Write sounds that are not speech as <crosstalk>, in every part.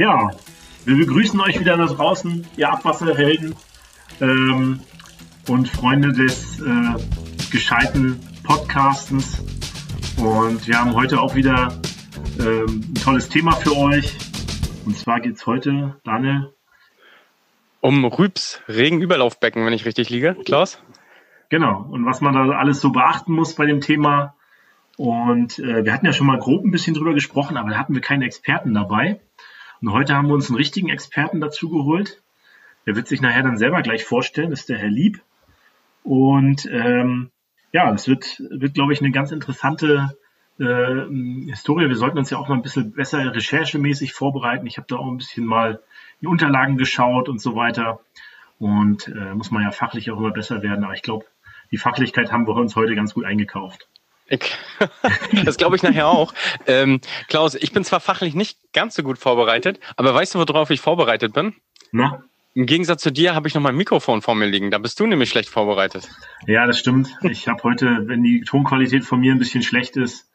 Ja, wir begrüßen euch wieder da draußen, ihr Abwasserhelden ähm, und Freunde des äh, gescheiten Podcastens. Und wir haben heute auch wieder ähm, ein tolles Thema für euch. Und zwar geht es heute, Daniel. Um Rübs Regenüberlaufbecken, wenn ich richtig liege, Klaus? Genau. Und was man da alles so beachten muss bei dem Thema. Und äh, wir hatten ja schon mal grob ein bisschen drüber gesprochen, aber da hatten wir keine Experten dabei. Und heute haben wir uns einen richtigen Experten dazu geholt. Der wird sich nachher dann selber gleich vorstellen, das ist der Herr Lieb. Und ähm, ja, das wird, wird glaube ich, eine ganz interessante äh, Historie. Wir sollten uns ja auch mal ein bisschen besser recherchemäßig vorbereiten. Ich habe da auch ein bisschen mal die Unterlagen geschaut und so weiter. Und äh, muss man ja fachlich auch immer besser werden. Aber ich glaube, die Fachlichkeit haben wir uns heute ganz gut eingekauft. <laughs> Das glaube ich nachher auch. Ähm, Klaus, ich bin zwar fachlich nicht ganz so gut vorbereitet, aber weißt du, worauf ich vorbereitet bin? Na? Im Gegensatz zu dir habe ich noch mein Mikrofon vor mir liegen. Da bist du nämlich schlecht vorbereitet. Ja, das stimmt. Ich habe heute, wenn die Tonqualität von mir ein bisschen schlecht ist,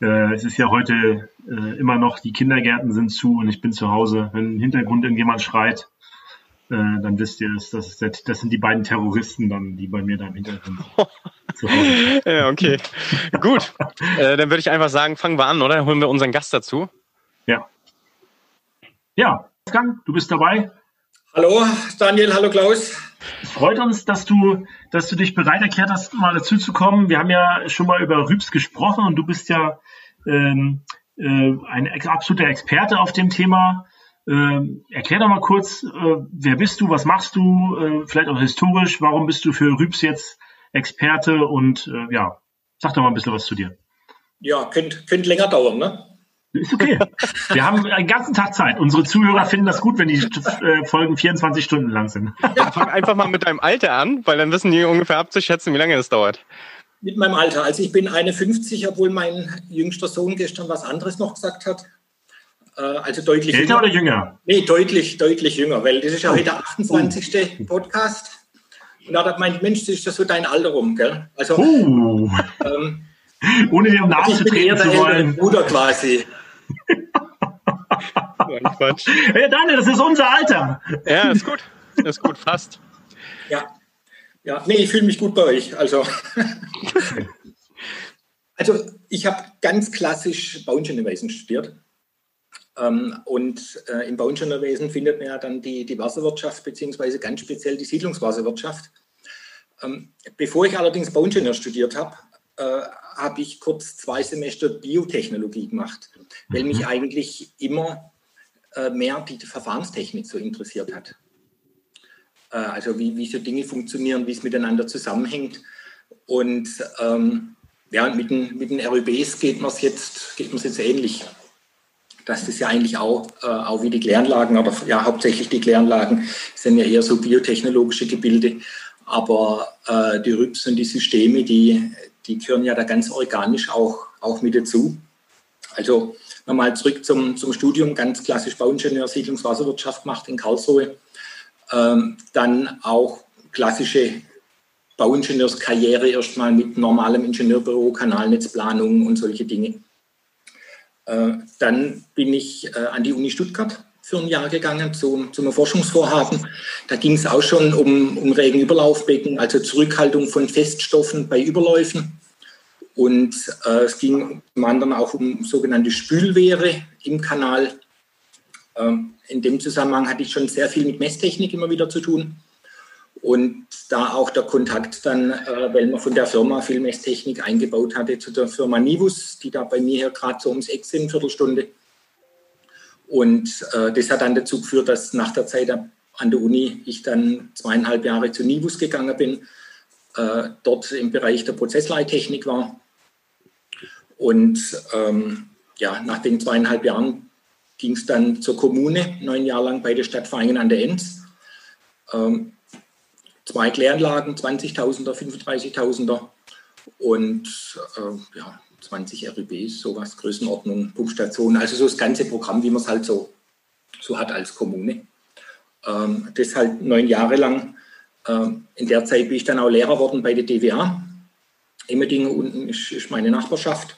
äh, es ist ja heute äh, immer noch, die Kindergärten sind zu und ich bin zu Hause. Wenn im Hintergrund irgendjemand schreit, äh, dann wisst ihr, das, das, das sind die beiden Terroristen dann, die bei mir da im Hintergrund <laughs> zu Hause. ja, okay. Gut. Äh, dann würde ich einfach sagen, fangen wir an, oder? Holen wir unseren Gast dazu. Ja. Ja, Wolfgang, du bist dabei. Hallo Daniel, hallo Klaus. Es freut uns, dass du, dass du dich bereit erklärt hast, mal dazu zu kommen. Wir haben ja schon mal über Rübs gesprochen und du bist ja ähm, äh, ein absoluter Experte auf dem Thema. Ähm, erklär doch mal kurz, äh, wer bist du, was machst du, äh, vielleicht auch historisch, warum bist du für Rübs jetzt Experte und äh, ja, sag doch mal ein bisschen was zu dir. Ja, könnte könnt länger dauern, ne? Ist okay. Wir haben einen ganzen Tag Zeit. Unsere Zuhörer finden das gut, wenn die äh, Folgen 24 Stunden lang sind. Ja, fang einfach mal mit deinem Alter an, weil dann wissen die ungefähr abzuschätzen, wie lange es dauert. Mit meinem Alter. Also ich bin 51, obwohl mein jüngster Sohn gestern was anderes noch gesagt hat. Äh, also deutlich Älter jünger. oder jünger? Nee, deutlich, deutlich jünger, weil das ist ja heute der 28. Oh. Podcast. Und da hat er gemeint, Mensch, das ist ja so dein Alter rum, gell? Also, uh. ähm, <laughs> ohne dir nahe zu treten zu wollen. Bruder quasi. <laughs> Quatsch. Hey Daniel, das ist unser Alter. Ja, ist gut. Ist gut, fast. Ja. Ja, nee, ich fühle mich gut bei euch. Also, <laughs> also ich habe ganz klassisch Bauingenieurwesen studiert. Ähm, und äh, im Bauingenieurwesen findet man ja dann die, die Wasserwirtschaft, beziehungsweise ganz speziell die Siedlungswasserwirtschaft. Ähm, bevor ich allerdings Bauingenieur studiert habe, äh, habe ich kurz zwei Semester Biotechnologie gemacht, weil mich mhm. eigentlich immer äh, mehr die Verfahrenstechnik so interessiert hat. Äh, also wie, wie so Dinge funktionieren, wie es miteinander zusammenhängt. Und ähm, ja, mit den, mit den RÜBs geht man es jetzt, jetzt ähnlich. Das ist ja eigentlich auch, äh, auch wie die Kläranlagen, aber ja, hauptsächlich die Kläranlagen sind ja eher so biotechnologische Gebilde. Aber äh, die RÜBs und die Systeme, die, die gehören ja da ganz organisch auch, auch mit dazu. Also nochmal zurück zum, zum Studium, ganz klassisch Bauingenieur, Siedlungswasserwirtschaft gemacht in Karlsruhe. Ähm, dann auch klassische Bauingenieurskarriere erstmal mit normalem Ingenieurbüro, Kanalnetzplanung und solche Dinge. Äh, dann bin ich äh, an die Uni Stuttgart für ein Jahr gegangen zu, zu Forschungsvorhaben. Da ging es auch schon um, um Regenüberlaufbecken, also Zurückhaltung von Feststoffen bei Überläufen. Und äh, es ging zum anderen auch um sogenannte Spülwehre im Kanal. Ähm, in dem Zusammenhang hatte ich schon sehr viel mit Messtechnik immer wieder zu tun. Und da auch der Kontakt dann, äh, weil man von der Firma viel Messtechnik eingebaut hatte, zu der Firma Nivus, die da bei mir hier gerade so ums Eck sind, Viertelstunde. Und äh, das hat dann dazu geführt, dass nach der Zeit an der Uni ich dann zweieinhalb Jahre zu Nivus gegangen bin, äh, dort im Bereich der Prozessleittechnik war. Und ähm, ja, nach den zweieinhalb Jahren ging es dann zur Kommune, neun Jahre lang bei der Stadt Feingen an der Enz. Ähm, zwei Kläranlagen, 20.000er, 35.000er und äh, ja, 20 RÜBs, sowas, Größenordnung, Pumpstationen, also so das ganze Programm, wie man es halt so, so hat als Kommune. Ähm, das halt neun Jahre lang. Ähm, in der Zeit bin ich dann auch Lehrer geworden bei der DWA. Emmerdingen unten ist, ist meine Nachbarschaft.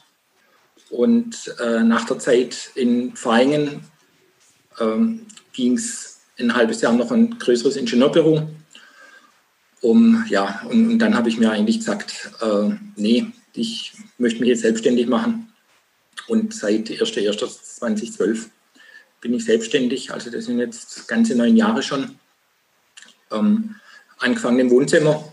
Und äh, nach der Zeit in Vaihingen ähm, ging es ein halbes Jahr noch ein größeres Ingenieurbüro. Um, ja, und, und dann habe ich mir eigentlich gesagt, äh, nee, ich möchte mich jetzt selbstständig machen. Und seit 1.1.2012 bin ich selbstständig. Also das sind jetzt ganze neun Jahre schon. Ähm, angefangen im Wohnzimmer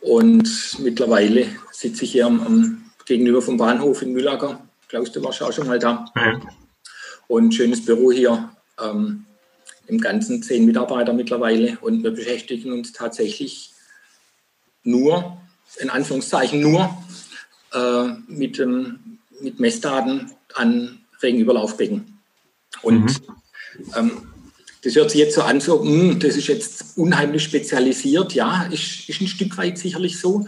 und mittlerweile sitze ich hier am, am gegenüber vom Bahnhof in Mühlacker. Klaus, du warst auch schon mal da. Ja. Und schönes Büro hier. Ähm, Im Ganzen zehn Mitarbeiter mittlerweile und wir beschäftigen uns tatsächlich nur, in Anführungszeichen nur, äh, mit, ähm, mit Messdaten an Regenüberlaufbecken. Und mhm. ähm, das hört sich jetzt so an, so, mh, hm, das ist jetzt unheimlich spezialisiert. Ja, ist, ist ein Stück weit sicherlich so.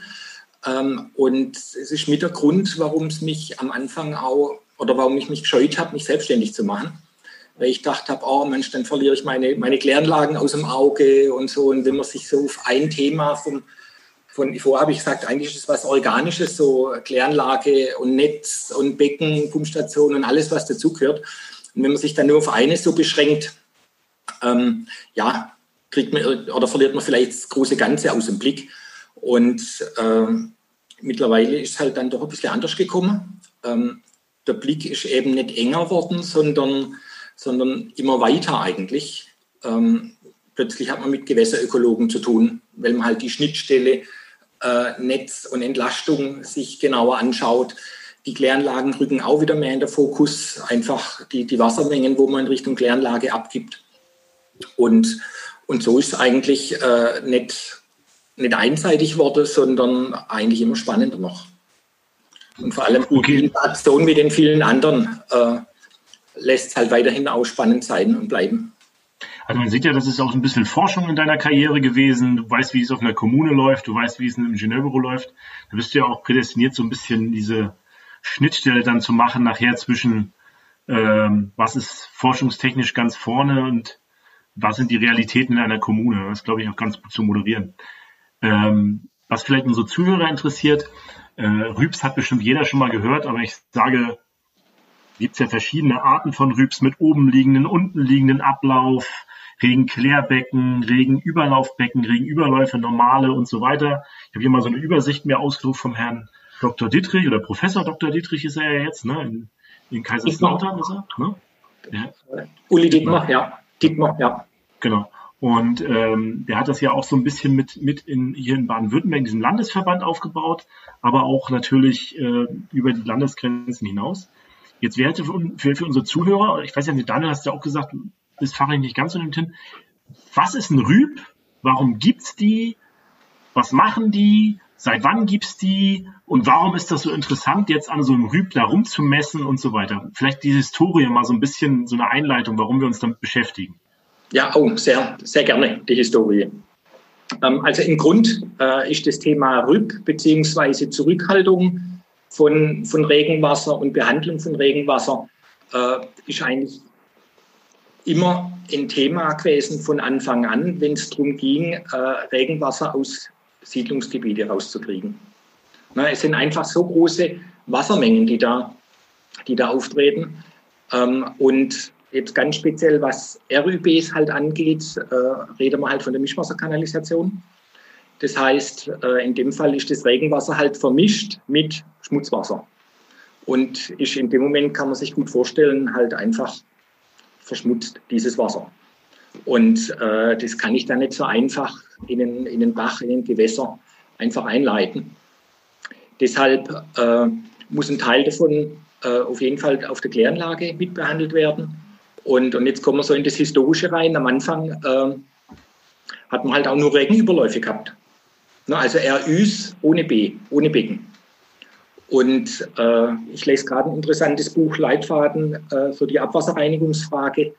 Ähm, und es ist mit der Grund, warum es mich am Anfang auch, oder warum ich mich gescheut habe, mich selbstständig zu machen. Weil ich dachte habe, oh Mensch, dann verliere ich meine, meine Kläranlagen aus dem Auge und so. Und wenn man sich so auf ein Thema vom, von vorher habe ich gesagt, eigentlich ist es was Organisches, so Kläranlage und Netz und Becken, Pumpstation und alles, was dazugehört. Und wenn man sich dann nur auf eines so beschränkt, ähm, ja, kriegt man oder verliert man vielleicht das große Ganze aus dem Blick. Und ähm, mittlerweile ist es halt dann doch ein bisschen anders gekommen. Ähm, der Blick ist eben nicht enger worden, sondern, sondern immer weiter eigentlich. Ähm, plötzlich hat man mit Gewässerökologen zu tun, weil man halt die Schnittstelle äh, Netz und Entlastung sich genauer anschaut. Die Kläranlagen rücken auch wieder mehr in den Fokus, einfach die, die Wassermengen, wo man in Richtung Kläranlage abgibt. Und, und so ist es eigentlich äh, nicht, nicht einseitig wurde, sondern eigentlich immer spannender noch. Und vor allem okay. Interaktion mit den vielen anderen äh, lässt es halt weiterhin auch spannend sein und bleiben. Also man sieht ja, das ist auch ein bisschen Forschung in deiner Karriere gewesen. Du weißt, wie es auf einer Kommune läuft, du weißt, wie es in einem Ingenieurbüro läuft. Da bist du ja auch prädestiniert, so ein bisschen diese Schnittstelle dann zu machen nachher zwischen, ähm, was ist forschungstechnisch ganz vorne und was sind die Realitäten in einer Kommune. Das glaube ich, auch ganz gut zu moderieren. Ähm, was vielleicht unsere Zuhörer interessiert, äh, Rübs hat bestimmt jeder schon mal gehört, aber ich sage, gibt es ja verschiedene Arten von Rübs mit oben liegenden, unten liegenden Ablauf, Regenklärbecken, Regenüberlaufbecken, Regenüberläufe, normale und so weiter. Ich habe hier mal so eine Übersicht mir ausgedruckt vom Herrn Dr. Dittrich oder Professor Dr. Dittrich ist er ja jetzt, ne? In, in Kaiserslautern ist er, ne? Ja. Uli Dittmar, ja. Dittmar, ja. Genau. Und ähm, der hat das ja auch so ein bisschen mit, mit in, hier in Baden-Württemberg, diesen Landesverband aufgebaut, aber auch natürlich äh, über die Landesgrenzen hinaus. Jetzt wäre für, für, unsere Zuhörer, ich weiß ja Daniel hast ja auch gesagt, das fahre ich nicht ganz so hin. Was ist ein Rüb? Warum gibt's die? Was machen die? Seit wann gibt's die? Und warum ist das so interessant, jetzt an so einem Rüb da rumzumessen und so weiter? Vielleicht die Historie mal so ein bisschen, so eine Einleitung, warum wir uns damit beschäftigen. Ja, oh, sehr, sehr gerne die Historie. Ähm, also im Grund äh, ist das Thema Rüb bzw. Zurückhaltung von, von Regenwasser und Behandlung von Regenwasser äh, ist eigentlich immer ein Thema gewesen von Anfang an, wenn es darum ging, äh, Regenwasser aus Siedlungsgebiete rauszukriegen. Na, es sind einfach so große Wassermengen, die da, die da auftreten. Ähm, und Jetzt ganz speziell, was RÜBs halt angeht, äh, reden wir halt von der Mischwasserkanalisation. Das heißt, äh, in dem Fall ist das Regenwasser halt vermischt mit Schmutzwasser. Und ist in dem Moment, kann man sich gut vorstellen, halt einfach verschmutzt dieses Wasser. Und äh, das kann ich dann nicht so einfach in den, in den Bach, in den Gewässer einfach einleiten. Deshalb äh, muss ein Teil davon äh, auf jeden Fall auf der Kläranlage mitbehandelt werden. Und, und jetzt kommen wir so in das Historische rein. Am Anfang äh, hat man halt auch nur Regenüberläufe gehabt. Ne, also RÜs ohne B, ohne Becken. Und äh, ich lese gerade ein interessantes Buch, Leitfaden äh, für die Abwasserreinigungsfrage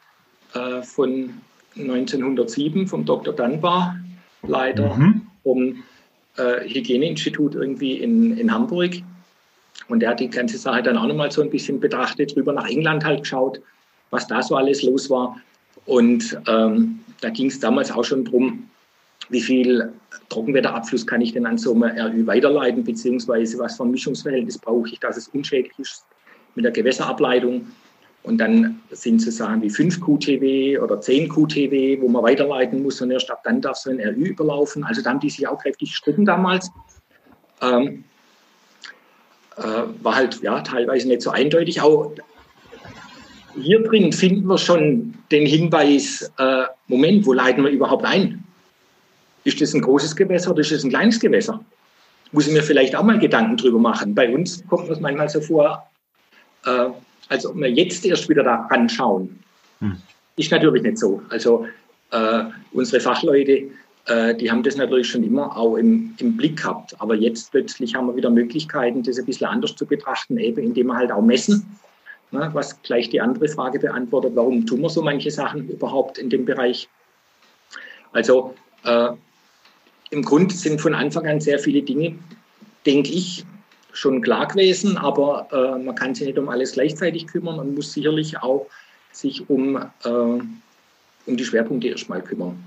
äh, von 1907 vom Dr. Dunbar, leider mhm. vom äh, Hygieneinstitut irgendwie in, in Hamburg. Und der hat die ganze Sache dann auch nochmal so ein bisschen betrachtet, drüber nach England halt geschaut was da so alles los war. Und ähm, da ging es damals auch schon darum, wie viel Trockenwetterabfluss kann ich denn an so einem RÜ weiterleiten, beziehungsweise was für ein Mischungsverhältnis brauche ich, dass es unschädlich ist mit der Gewässerableitung. Und dann sind so Sachen wie 5 QTW oder 10 QTW, wo man weiterleiten muss und erst ab dann darf so ein RÜ überlaufen. Also da haben die sich auch kräftig gestritten damals. Ähm, äh, war halt ja teilweise nicht so eindeutig. Auch hier drin finden wir schon den Hinweis, äh, Moment, wo leiten wir überhaupt ein? Ist das ein großes Gewässer oder ist das ein kleines Gewässer? Muss ich mir vielleicht auch mal Gedanken drüber machen. Bei uns kommt es manchmal so vor, äh, als ob wir jetzt erst wieder da anschauen. Hm. Ist natürlich nicht so. Also äh, unsere Fachleute, äh, die haben das natürlich schon immer auch im, im, Blick gehabt. Aber jetzt plötzlich haben wir wieder Möglichkeiten, das ein bisschen anders zu betrachten, eben indem wir halt auch messen. Ne, was gleich die andere Frage beantwortet, warum tun wir so manche Sachen überhaupt in dem Bereich? Also äh, im Grunde sind von Anfang an sehr viele Dinge, denke ich, schon klar gewesen, aber äh, man kann sich nicht um alles gleichzeitig kümmern und muss sicherlich auch sich um, äh, um die Schwerpunkte erstmal kümmern.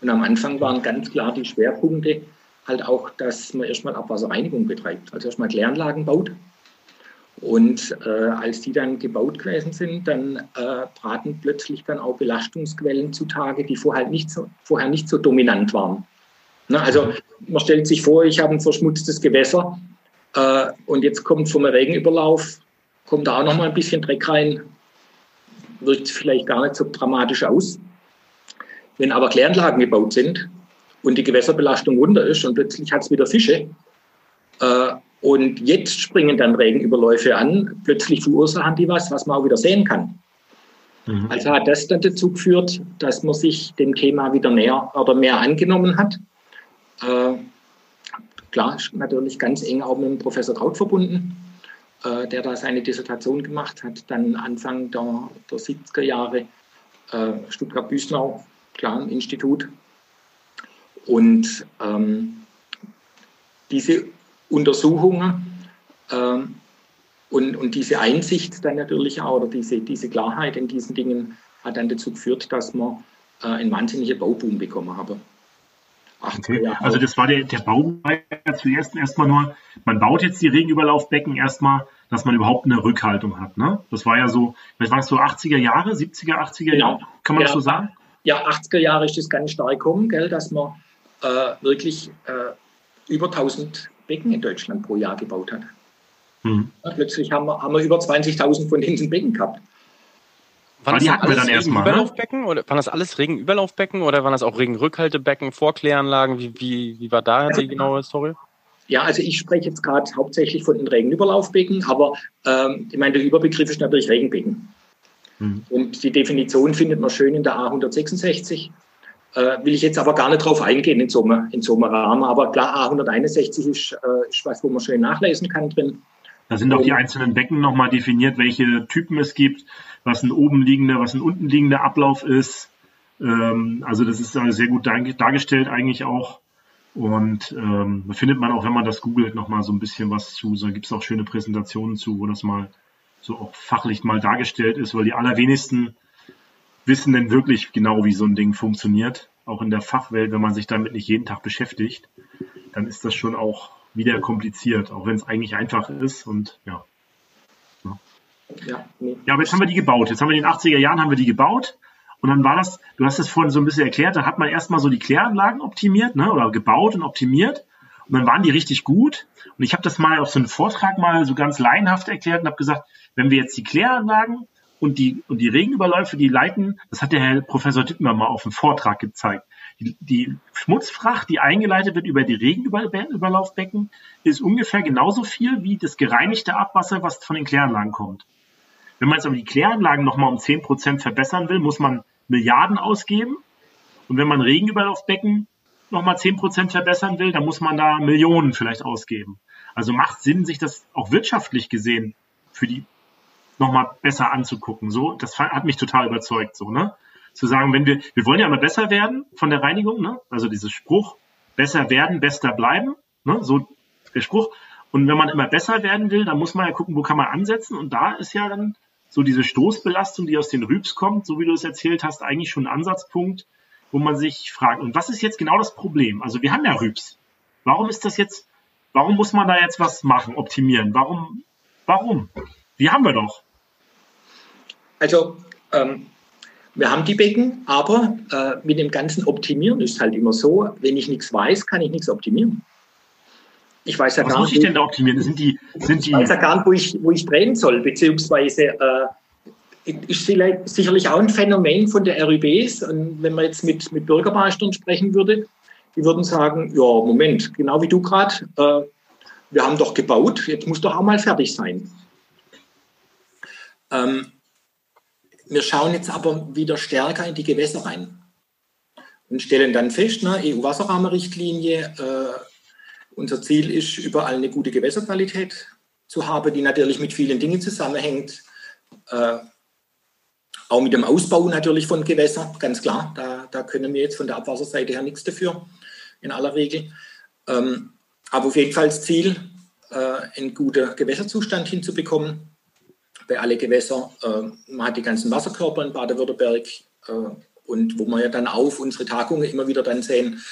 Und am Anfang waren ganz klar die Schwerpunkte halt auch, dass man erstmal Abwasserreinigung betreibt, also erstmal Kläranlagen baut. Und äh, als die dann gebaut gewesen sind, dann äh, traten plötzlich dann auch Belastungsquellen zutage, die vorher nicht so, vorher nicht so dominant waren. Na, also man stellt sich vor, ich habe ein verschmutztes Gewässer äh, und jetzt kommt vom Regenüberlauf, kommt da auch noch mal ein bisschen Dreck rein, wirkt vielleicht gar nicht so dramatisch aus. Wenn aber Kläranlagen gebaut sind und die Gewässerbelastung runter ist und plötzlich hat es wieder Fische äh, und jetzt springen dann Regenüberläufe an, plötzlich verursachen die was, was man auch wieder sehen kann. Mhm. Also hat das dann dazu geführt, dass man sich dem Thema wieder näher oder mehr angenommen hat. Äh, Klar, natürlich ganz eng auch mit dem Professor Kraut verbunden, äh, der da seine Dissertation gemacht hat, dann Anfang der, der 70er Jahre äh, Stuttgart-Büsnau, klar, im Institut. Und ähm, diese Untersuchungen ähm, und, und diese Einsicht dann natürlich auch, oder diese, diese Klarheit in diesen Dingen hat dann dazu geführt, dass wir äh, einen wahnsinnigen Bauboom bekommen haben. Okay. Also das war der, der Bau zuerst erstmal nur, man baut jetzt die Regenüberlaufbecken erstmal, dass man überhaupt eine Rückhaltung hat. Ne? Das war ja so, was war es so 80er Jahre, 70er, 80er genau. Jahre, kann man ja, das so sagen? Ja, 80er Jahre ist das ganz stark gekommen, gell, dass man äh, wirklich äh, über 1000 Becken in Deutschland pro Jahr gebaut hat. Hm. Ja, plötzlich haben wir, haben wir über 20.000 von diesen Becken gehabt. Waren das, hatten wir dann erstmal. Ne? Oder waren das alles Regenüberlaufbecken oder waren das auch Regenrückhaltebecken, Vorkläranlagen? Wie, wie, wie war da die genaue Story? Ja, also ich spreche jetzt gerade hauptsächlich von den Regenüberlaufbecken, aber ähm, ich meine, der Überbegriff ist natürlich Regenbecken. Hm. Und die Definition findet man schön in der A166. Äh, will ich jetzt aber gar nicht drauf eingehen in so einem, in so einem Rahmen. Aber klar, A161 ist, äh, ist was, wo man schön nachlesen kann drin. Da sind auch die einzelnen Becken nochmal definiert, welche Typen es gibt, was ein oben liegender, was ein unten liegender Ablauf ist. Ähm, also das ist sehr gut dargestellt eigentlich auch. Und ähm, da findet man auch, wenn man das googelt, nochmal so ein bisschen was zu. Da gibt es auch schöne Präsentationen zu, wo das mal so auch fachlich mal dargestellt ist, weil die allerwenigsten wissen denn wirklich genau, wie so ein Ding funktioniert. Auch in der Fachwelt, wenn man sich damit nicht jeden Tag beschäftigt, dann ist das schon auch wieder kompliziert, auch wenn es eigentlich einfach ist und ja. Ja, nee. ja, aber jetzt haben wir die gebaut. Jetzt haben wir in den 80er Jahren haben wir die gebaut. Und dann war das, du hast es vorhin so ein bisschen erklärt, da hat man erstmal so die Kläranlagen optimiert, ne, oder gebaut und optimiert. Und dann waren die richtig gut. Und ich habe das mal auf so einem Vortrag mal so ganz laienhaft erklärt und habe gesagt, wenn wir jetzt die Kläranlagen und die, und die Regenüberläufe, die leiten, das hat der Herr Professor Dittmer mal auf dem Vortrag gezeigt. Die, Schmutzfracht, die eingeleitet wird über die Regenüberlaufbecken, ist ungefähr genauso viel wie das gereinigte Abwasser, was von den Kläranlagen kommt. Wenn man jetzt aber die Kläranlagen nochmal um 10 Prozent verbessern will, muss man Milliarden ausgeben. Und wenn man Regenüberlaufbecken nochmal 10 Prozent verbessern will, dann muss man da Millionen vielleicht ausgeben. Also macht Sinn, sich das auch wirtschaftlich gesehen für die nochmal besser anzugucken. So, das hat mich total überzeugt, so, ne? Zu sagen, wenn wir, wir wollen ja immer besser werden von der Reinigung, ne? also dieses Spruch, besser werden, bester bleiben, ne? so der Spruch. Und wenn man immer besser werden will, dann muss man ja gucken, wo kann man ansetzen. Und da ist ja dann so diese Stoßbelastung, die aus den Rübs kommt, so wie du es erzählt hast, eigentlich schon ein Ansatzpunkt, wo man sich fragt, und was ist jetzt genau das Problem? Also wir haben ja Rübs. Warum ist das jetzt, warum muss man da jetzt was machen, optimieren? Warum, warum? Die haben wir doch. Also ähm, wir haben die Becken, aber äh, mit dem ganzen Optimieren ist halt immer so, wenn ich nichts weiß, kann ich nichts optimieren. Ich weiß ja Was gar muss ich denn da optimieren? Sind die, sind die ich weiß ja gar nicht, wo ich, wo ich drehen soll, beziehungsweise äh, ist sicherlich auch ein Phänomen von der RÜBs. Und wenn man jetzt mit, mit Bürgermeistern sprechen würde, die würden sagen, ja, Moment, genau wie du gerade, äh, wir haben doch gebaut, jetzt muss doch auch mal fertig sein. Ähm, wir schauen jetzt aber wieder stärker in die Gewässer rein und stellen dann fest, ne, EU-Wasserrahmenrichtlinie, äh, unser Ziel ist, überall eine gute Gewässerqualität zu haben, die natürlich mit vielen Dingen zusammenhängt. Äh, auch mit dem Ausbau natürlich von Gewässern, ganz klar. Da, da können wir jetzt von der Abwasserseite her nichts dafür, in aller Regel. Ähm, aber auf jeden Fall das Ziel, äh, einen guten Gewässerzustand hinzubekommen bei alle Gewässern. Äh, man hat die ganzen Wasserkörper in Baden-Württemberg äh, und wo wir ja dann auf unsere Tagungen immer wieder dann sehen,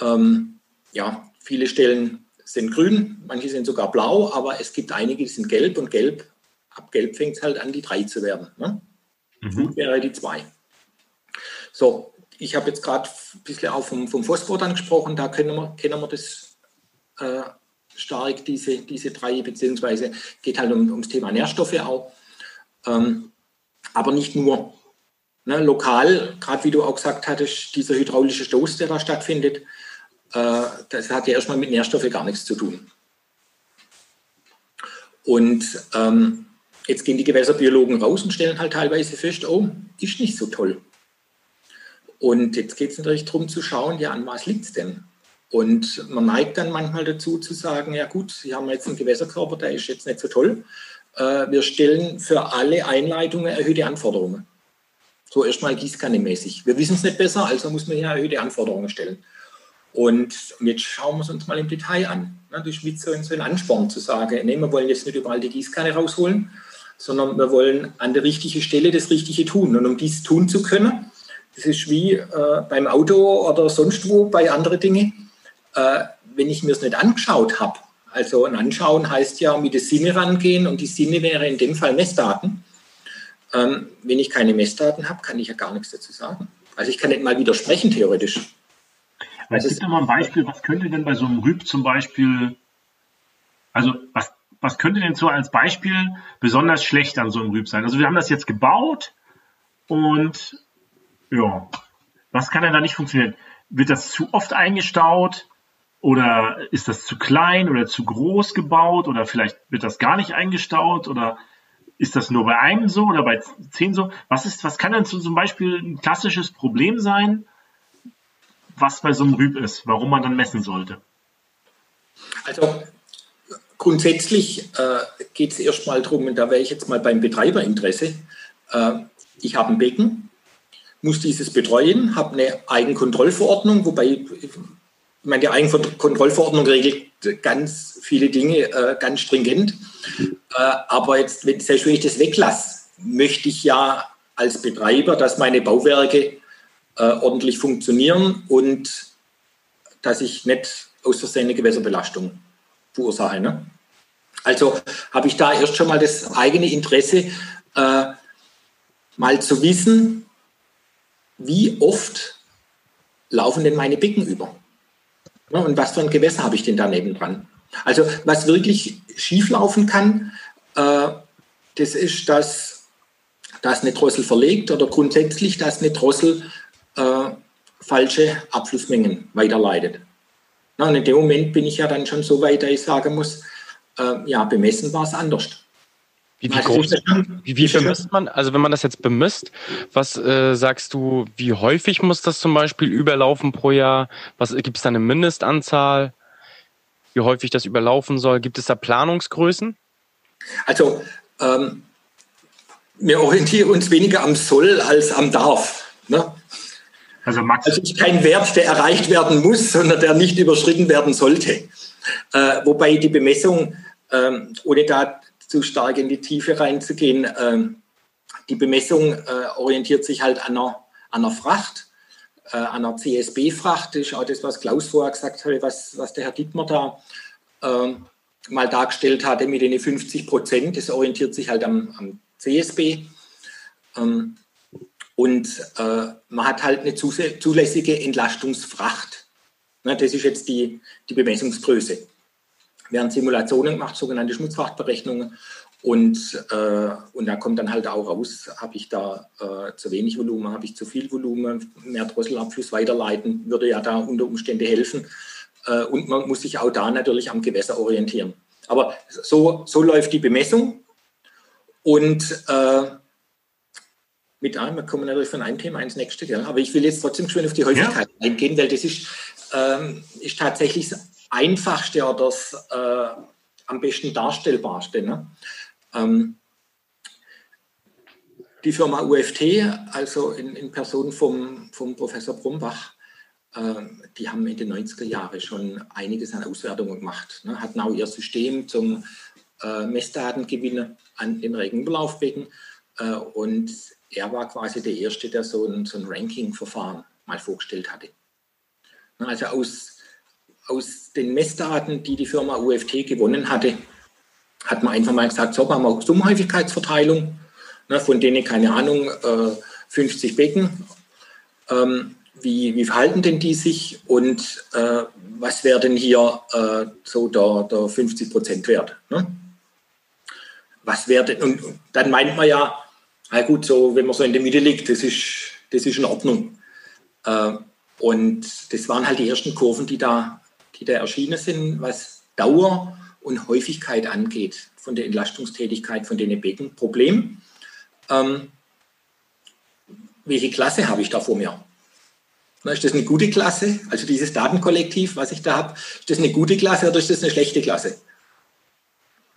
ähm, ja, viele Stellen sind grün, manche sind sogar blau, aber es gibt einige, die sind gelb und gelb, ab gelb fängt es halt an, die drei zu werden. Ne? Mhm. Gut wäre die zwei. So, ich habe jetzt gerade ein bisschen auch vom, vom Phosphor dann gesprochen, da kennen wir, kennen wir das äh, stark, diese, diese drei, beziehungsweise geht halt um, ums Thema Nährstoffe auch. Ähm, aber nicht nur. Ne, lokal, gerade wie du auch gesagt hattest, dieser hydraulische Stoß, der da stattfindet, äh, das hat ja erstmal mit Nährstoffen gar nichts zu tun. Und ähm, jetzt gehen die Gewässerbiologen raus und stellen halt teilweise fest, oh, ist nicht so toll. Und jetzt geht es natürlich darum zu schauen, ja, an was liegt es denn? Und man neigt dann manchmal dazu zu sagen, ja gut, Sie haben jetzt einen Gewässerkörper, der ist jetzt nicht so toll. Äh, wir stellen für alle Einleitungen erhöhte Anforderungen. So erstmal gießkannemäßig. Wir wissen es nicht besser, also muss man hier erhöhte Anforderungen stellen. Und jetzt schauen wir es uns mal im Detail an. Das ist mit so ein Ansporn zu sagen, nee, wir wollen jetzt nicht überall die Gießkanne rausholen, sondern wir wollen an der richtigen Stelle das Richtige tun. Und um dies tun zu können, das ist wie äh, beim Auto oder sonst wo bei anderen Dingen, äh, wenn ich mir es nicht angeschaut habe, also ein Anschauen heißt ja mit den Sinne rangehen und die Sinne wäre in dem Fall Messdaten. Ähm, wenn ich keine Messdaten habe, kann ich ja gar nichts dazu sagen. Also ich kann nicht mal widersprechen theoretisch. Es gibt ja mal ein Beispiel, was könnte denn bei so einem Rüb zum Beispiel, also was, was könnte denn so als Beispiel besonders schlecht an so einem Rüb sein? Also wir haben das jetzt gebaut und ja, was kann denn da nicht funktionieren? Wird das zu oft eingestaut? Oder ist das zu klein oder zu groß gebaut oder vielleicht wird das gar nicht eingestaut oder ist das nur bei einem so oder bei zehn so? Was ist, was kann denn zum Beispiel ein klassisches Problem sein, was bei so einem Rüb ist, warum man dann messen sollte? Also grundsätzlich äh, geht es erstmal darum, und da wäre ich jetzt mal beim Betreiberinteresse. Äh, ich habe ein Becken, muss dieses betreuen, habe eine Eigenkontrollverordnung, wobei ich meine, die Eigenkontrollverordnung regelt ganz viele Dinge äh, ganz stringent. Äh, aber jetzt, wenn, selbst wenn ich das weglasse, möchte ich ja als Betreiber, dass meine Bauwerke äh, ordentlich funktionieren und dass ich nicht aus Versehen eine Gewässerbelastung verursache. Ne? Also habe ich da erst schon mal das eigene Interesse, äh, mal zu wissen, wie oft laufen denn meine Becken über. Und was für ein Gewässer habe ich denn da nebendran? Also was wirklich schieflaufen kann, äh, das ist, dass, dass eine Drossel verlegt oder grundsätzlich, dass eine Drossel äh, falsche Abflussmengen weiterleitet. Na, und in dem Moment bin ich ja dann schon so weit, dass ich sagen muss, äh, ja, bemessen war es anders. Wie, wie, groß, wie, wie bemisst man, also wenn man das jetzt bemisst, was äh, sagst du, wie häufig muss das zum Beispiel überlaufen pro Jahr? Was gibt es da eine Mindestanzahl? Wie häufig das überlaufen soll? Gibt es da Planungsgrößen? Also ähm, wir orientieren uns weniger am Soll als am Darf. Ne? Also, Max. also ist kein Wert, der erreicht werden muss, sondern der nicht überschritten werden sollte. Äh, wobei die Bemessung, ähm, ohne da zu stark in die Tiefe reinzugehen. Ähm, die Bemessung äh, orientiert sich halt an einer, an einer Fracht, äh, an einer CSB-Fracht. Das ist auch das, was Klaus vorher gesagt hat, was, was der Herr Dittmer da ähm, mal dargestellt hatte mit den 50 Prozent. Das orientiert sich halt am, am CSB. Ähm, und äh, man hat halt eine zulässige Entlastungsfracht. Ne, das ist jetzt die, die Bemessungsgröße. Wir haben Simulationen gemacht, sogenannte Schmutzfrachtberechnungen. Und, äh, und da kommt dann halt auch raus, habe ich da äh, zu wenig Volumen, habe ich zu viel Volumen, mehr Drosselabfluss weiterleiten, würde ja da unter Umständen helfen. Äh, und man muss sich auch da natürlich am Gewässer orientieren. Aber so, so läuft die Bemessung. Und äh, mit einem, wir kommen natürlich von einem Thema ins nächste, gell? aber ich will jetzt trotzdem schön auf die Häufigkeit ja. eingehen, weil das ist, ähm, ist tatsächlich Einfachste oder das äh, am besten Darstellbarste. Ne? Ähm, die Firma UFT, also in, in Person vom, vom Professor Brumbach, äh, die haben in den 90er Jahren schon einiges an Auswertungen gemacht, ne? hatten auch ihr System zum äh, Messdatengewinn an den Regenüberlaufbecken äh, und er war quasi der Erste, der so ein, so ein Ranking-Verfahren mal vorgestellt hatte. Ne? Also aus, aus den Messdaten, die die Firma UFT gewonnen hatte, hat man einfach mal gesagt, so haben wir Summenhäufigkeitsverteilung, ne, von denen, keine Ahnung, äh, 50 Becken. Ähm, wie, wie verhalten denn die sich und äh, was wäre denn hier äh, so der, der 50 Prozent Wert? Ne? Was wäre denn, und dann meint man ja, na gut, so, wenn man so in der Mitte liegt, das ist, das ist in Ordnung. Äh, und das waren halt die ersten Kurven, die da, die da erschienen sind, was Dauer und Häufigkeit angeht von der Entlastungstätigkeit von den Becken. Problem, ähm, welche Klasse habe ich da vor mir? Na, ist das eine gute Klasse? Also dieses Datenkollektiv, was ich da habe, ist das eine gute Klasse oder ist das eine schlechte Klasse?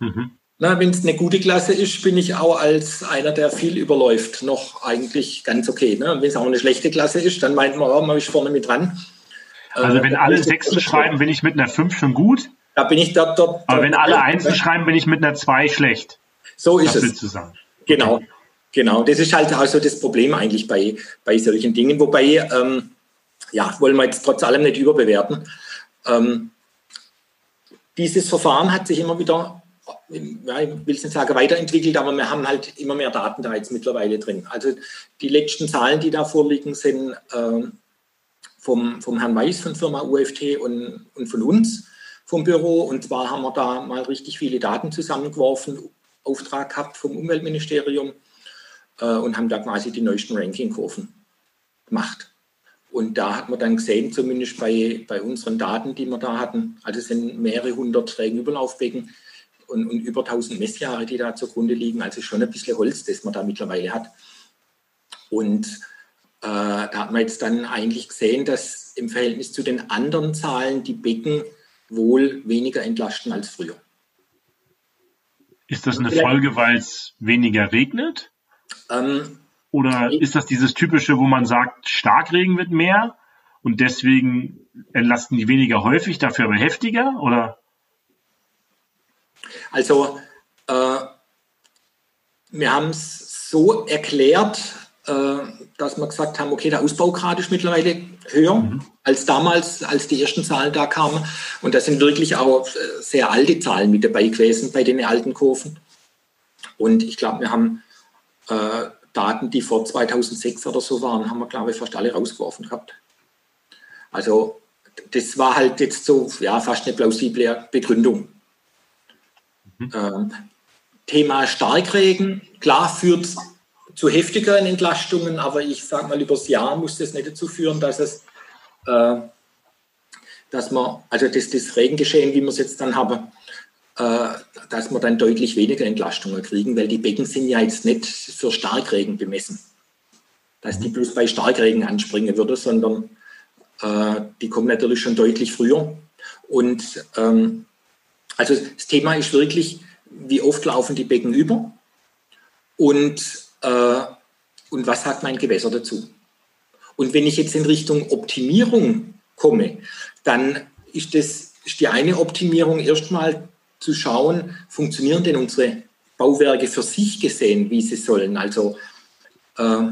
Mhm. Wenn es eine gute Klasse ist, bin ich auch als einer, der viel überläuft, noch eigentlich ganz okay. Ne? Wenn es auch eine schlechte Klasse ist, dann meint man, oh, man ist vorne mit dran. Also wenn alle Sechsen schreiben, bin ich mit einer 5 schon gut. Da bin ich dort. dort Aber wenn alle Einsen schreiben, bin ich mit einer 2 schlecht. So ist das es. Genau. Genau, das ist halt also das Problem eigentlich bei, bei solchen Dingen. Wobei, ähm, ja, wollen wir jetzt trotz allem nicht überbewerten. Ähm, dieses Verfahren hat sich immer wieder, ja, ich will es nicht sagen weiterentwickelt, aber wir haben halt immer mehr Daten da jetzt mittlerweile drin. Also die letzten Zahlen, die da vorliegen, sind ähm, vom, vom Herrn Weiß von Firma UFT und, und von uns vom Büro. Und zwar haben wir da mal richtig viele Daten zusammengeworfen, Auftrag gehabt vom Umweltministerium äh, und haben da quasi die neuesten Ranking-Kurven gemacht. Und da hat man dann gesehen, zumindest bei, bei unseren Daten, die wir da hatten, also es sind mehrere hundert Regenüberlaufbecken und, und über 1000 Messjahre, die da zugrunde liegen. Also schon ein bisschen Holz, das man da mittlerweile hat. Und äh, da hat man jetzt dann eigentlich gesehen, dass im Verhältnis zu den anderen Zahlen die Becken wohl weniger entlasten als früher. Ist das eine Folge, weil es weniger regnet? Ähm, Oder ist das dieses typische, wo man sagt, Starkregen wird mehr und deswegen entlasten die weniger häufig, dafür aber heftiger? Oder? Also, äh, wir haben es so erklärt, dass wir gesagt haben, okay, der Ausbaugrad ist mittlerweile höher mhm. als damals, als die ersten Zahlen da kamen. Und da sind wirklich auch äh, sehr alte Zahlen mit dabei gewesen bei den alten Kurven. Und ich glaube, wir haben äh, Daten, die vor 2006 oder so waren, haben wir, glaube ich, fast alle rausgeworfen gehabt. Also das war halt jetzt so, ja, fast eine plausible Begründung. Mhm. Ähm, Thema Starkregen, klar führt zu heftigeren Entlastungen, aber ich sage mal, übers Jahr muss das nicht dazu führen, dass es, äh, dass man, also das, das Regengeschehen, wie wir es jetzt dann haben, äh, dass wir dann deutlich weniger Entlastungen kriegen, weil die Becken sind ja jetzt nicht für Starkregen bemessen. Dass die bloß bei Starkregen anspringen würde, sondern äh, die kommen natürlich schon deutlich früher. Und ähm, also das Thema ist wirklich, wie oft laufen die Becken über und äh, und was sagt mein Gewässer dazu. Und wenn ich jetzt in Richtung Optimierung komme, dann ist, das, ist die eine Optimierung erstmal zu schauen, funktionieren denn unsere Bauwerke für sich gesehen, wie sie sollen. Also äh,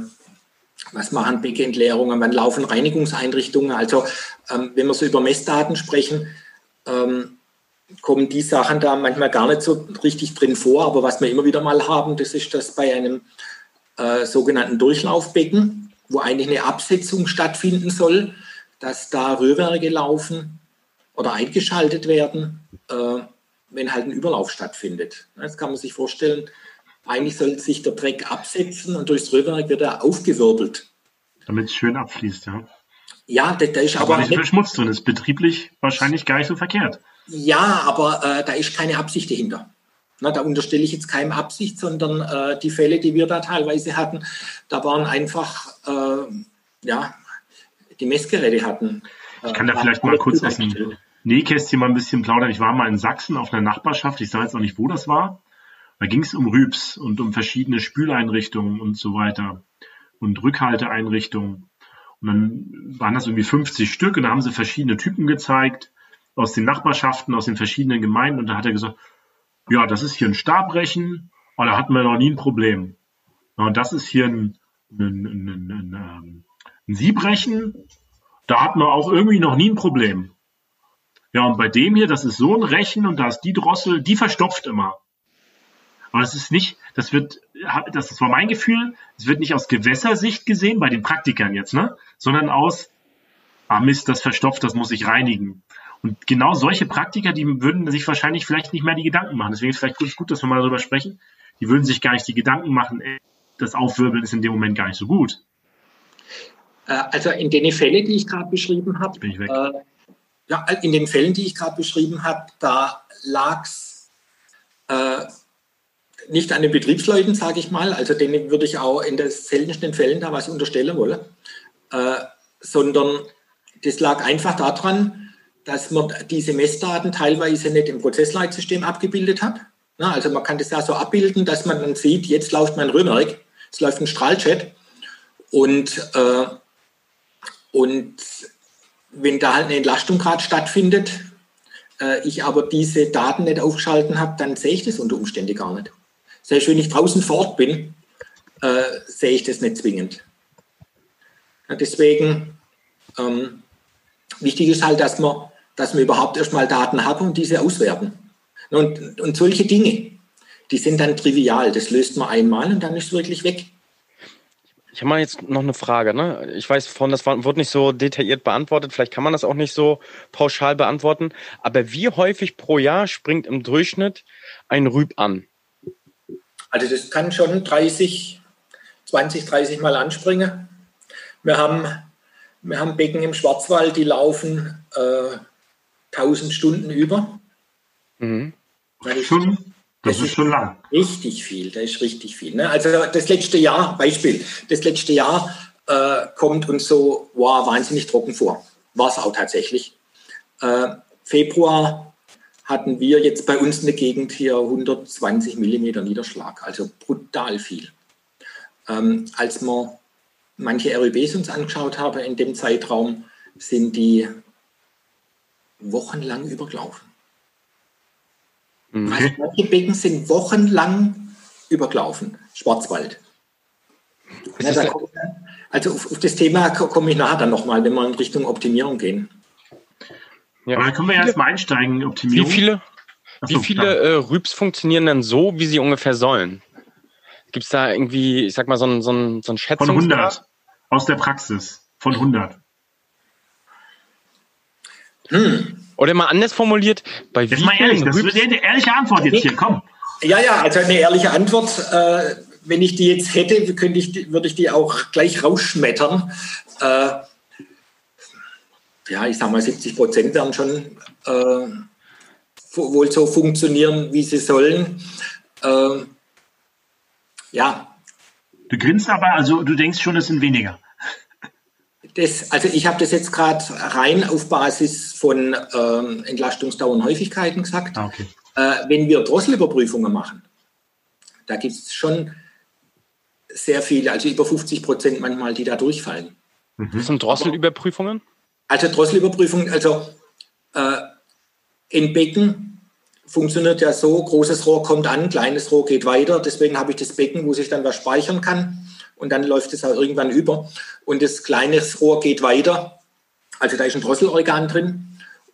was machen Beckentleerungen, wann laufen Reinigungseinrichtungen. Also ähm, wenn wir so über Messdaten sprechen, ähm, kommen die Sachen da manchmal gar nicht so richtig drin vor. Aber was wir immer wieder mal haben, das ist, dass bei einem äh, sogenannten Durchlaufbecken, wo eigentlich eine Absetzung stattfinden soll, dass da Rührwerke laufen oder eingeschaltet werden, äh, wenn halt ein Überlauf stattfindet. Das kann man sich vorstellen. Eigentlich soll sich der Dreck absetzen und durchs Rührwerk wird er aufgewirbelt. Damit es schön abfließt, ja. Ja, da, da ist aber, aber nicht viel Schmutz drin. Ist betrieblich wahrscheinlich gar nicht so verkehrt. Ja, aber äh, da ist keine Absicht dahinter. Na, da unterstelle ich jetzt keinem Absicht, sondern äh, die Fälle, die wir da teilweise hatten, da waren einfach, äh, ja, die Messgeräte hatten. ich kann da äh, vielleicht mal kurz aus dem Nähkästchen mal ein bisschen plaudern. Ich war mal in Sachsen auf einer Nachbarschaft. Ich sage jetzt auch nicht, wo das war. Da ging es um Rübs und um verschiedene Spüleinrichtungen und so weiter und Rückhalteeinrichtungen. Und dann waren das irgendwie 50 Stück und da haben sie verschiedene Typen gezeigt aus den Nachbarschaften, aus den verschiedenen Gemeinden. Und da hat er gesagt, ja, das ist hier ein Stabrechen, aber da hatten wir noch nie ein Problem. Ja, und das ist hier ein, ein, ein, ähm, ein Siebrechen, da hatten wir auch irgendwie noch nie ein Problem. Ja, und bei dem hier, das ist so ein Rechen und da ist die Drossel, die verstopft immer. Aber es ist nicht, das wird, das war mein Gefühl, es wird nicht aus Gewässersicht gesehen, bei den Praktikern jetzt, ne? Sondern aus, ah Mist, das verstopft, das muss ich reinigen. Und genau solche Praktiker, die würden sich wahrscheinlich vielleicht nicht mehr die Gedanken machen. Deswegen ist es vielleicht gut, dass wir mal darüber sprechen. Die würden sich gar nicht die Gedanken machen, das Aufwirbeln ist in dem Moment gar nicht so gut. Äh, also in den Fällen, die ich gerade beschrieben habe, äh, ja, in den Fällen, die ich gerade beschrieben habe, da lag es äh, nicht an den Betriebsleuten, sage ich mal, also denen würde ich auch in den seltensten Fällen da was unterstellen wollen, äh, sondern das lag einfach daran, dass man diese Messdaten teilweise nicht im Prozessleitsystem abgebildet hat. Na, also man kann das ja so abbilden, dass man dann sieht, jetzt läuft mein Röhrenwerk, es läuft ein Strahlchat und, äh, und wenn da halt eine Entlastung gerade stattfindet, äh, ich aber diese Daten nicht aufgeschalten habe, dann sehe ich das unter Umständen gar nicht. Selbst wenn ich draußen fort bin, äh, sehe ich das nicht zwingend. Ja, deswegen ähm, wichtig ist halt, dass man, dass wir überhaupt erstmal Daten haben und diese auswerten. Und, und solche Dinge, die sind dann trivial. Das löst man einmal und dann ist es wirklich weg. Ich habe mal jetzt noch eine Frage. Ne? Ich weiß von, das wurde nicht so detailliert beantwortet. Vielleicht kann man das auch nicht so pauschal beantworten. Aber wie häufig pro Jahr springt im Durchschnitt ein Rüb an? Also das kann schon 30, 20, 30 Mal anspringen. Wir haben, wir haben Becken im Schwarzwald, die laufen äh, 1000 Stunden über. Mhm. Das, ist schon, das, das ist schon lang. Richtig viel, das ist richtig viel. Ne? Also das letzte Jahr, Beispiel, das letzte Jahr äh, kommt uns so wow, wahnsinnig trocken vor. War es auch tatsächlich. Äh, Februar hatten wir jetzt bei uns in der Gegend hier 120 Millimeter Niederschlag, also brutal viel. Ähm, als wir manche RÜBs uns angeschaut haben in dem Zeitraum, sind die wochenlang übergelaufen. Mhm. Okay. Also manche Becken sind wochenlang übergelaufen. Schwarzwald. Ja, da also auf, auf, das Thema komme ich nachher dann nochmal, wenn wir in Richtung Optimierung gehen. Ja. Aber dann können wir ja erstmal einsteigen, Optimierung. Wie viele, Achso, wie viele äh, Rübs funktionieren denn so, wie sie ungefähr sollen? Gibt es da irgendwie, ich sag mal, so ein, so ein, so ein Schätzungsgrad? Von 100. Aus der Praxis. Von 100. Hm. Oder mal anders formuliert, bei jetzt wie mal ehrlich, das wird eine ehrliche Antwort jetzt hier, komm. Ja, ja, also eine ehrliche Antwort. Äh, wenn ich die jetzt hätte, könnte ich, würde ich die auch gleich rausschmettern. Äh, ja, ich sage mal, 70 Prozent werden schon äh, wohl so funktionieren, wie sie sollen. Äh, ja. Du grinst aber, also du denkst schon, es sind weniger. Das, also ich habe das jetzt gerade rein auf Basis von ähm, Entlastungsdauer und Häufigkeiten gesagt. Ah, okay. äh, wenn wir Drosselüberprüfungen machen, da gibt es schon sehr viele, also über 50 Prozent manchmal, die da durchfallen. Mhm. Was sind Drosselüberprüfungen? Also Drosselüberprüfung, also äh, in Becken funktioniert ja so, großes Rohr kommt an, kleines Rohr geht weiter. Deswegen habe ich das Becken, wo sich dann was speichern kann. Und dann läuft es auch irgendwann über. Und das kleine Rohr geht weiter. Also da ist ein Drosselorgan drin.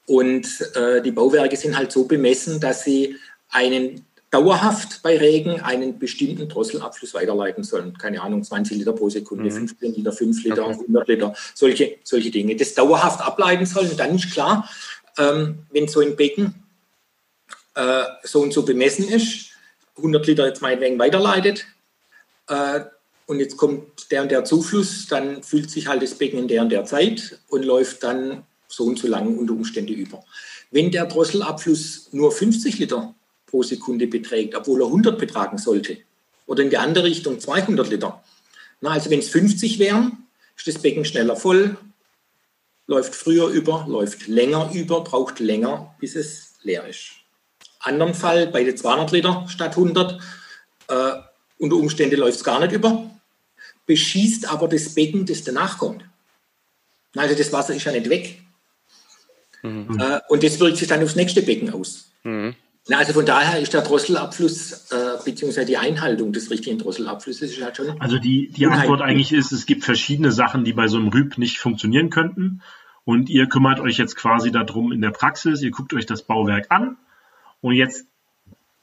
Und äh, die Bauwerke sind halt so bemessen, dass sie einen dauerhaft bei Regen einen bestimmten Drosselabfluss weiterleiten sollen. Keine Ahnung, 20 Liter pro Sekunde, mhm. 15 Liter, 5 Liter, okay. 100 Liter, solche, solche Dinge. Das dauerhaft ableiten sollen. dann ist klar, ähm, wenn so ein Becken äh, so und so bemessen ist, 100 Liter jetzt meinetwegen weiterleitet, äh, und jetzt kommt der und der Zufluss, dann fühlt sich halt das Becken in der und der Zeit und läuft dann so und so lang unter Umständen über. Wenn der Drosselabfluss nur 50 Liter pro Sekunde beträgt, obwohl er 100 betragen sollte, oder in die andere Richtung 200 Liter, na, also wenn es 50 wären, ist das Becken schneller voll, läuft früher über, läuft länger über, braucht länger, bis es leer ist. Anderen Fall bei den 200 Liter statt 100, äh, unter Umständen läuft es gar nicht über, beschießt aber das Becken, das danach kommt. Also das Wasser ist ja nicht weg. Mhm. Äh, und das wirkt sich dann aufs nächste Becken aus. Mhm. also von daher ist der Drosselabfluss äh, beziehungsweise die Einhaltung des richtigen Drosselabflusses halt schon. Also die, die Antwort eigentlich ist, es gibt verschiedene Sachen, die bei so einem Rüb nicht funktionieren könnten. Und ihr kümmert euch jetzt quasi darum in der Praxis, ihr guckt euch das Bauwerk an und jetzt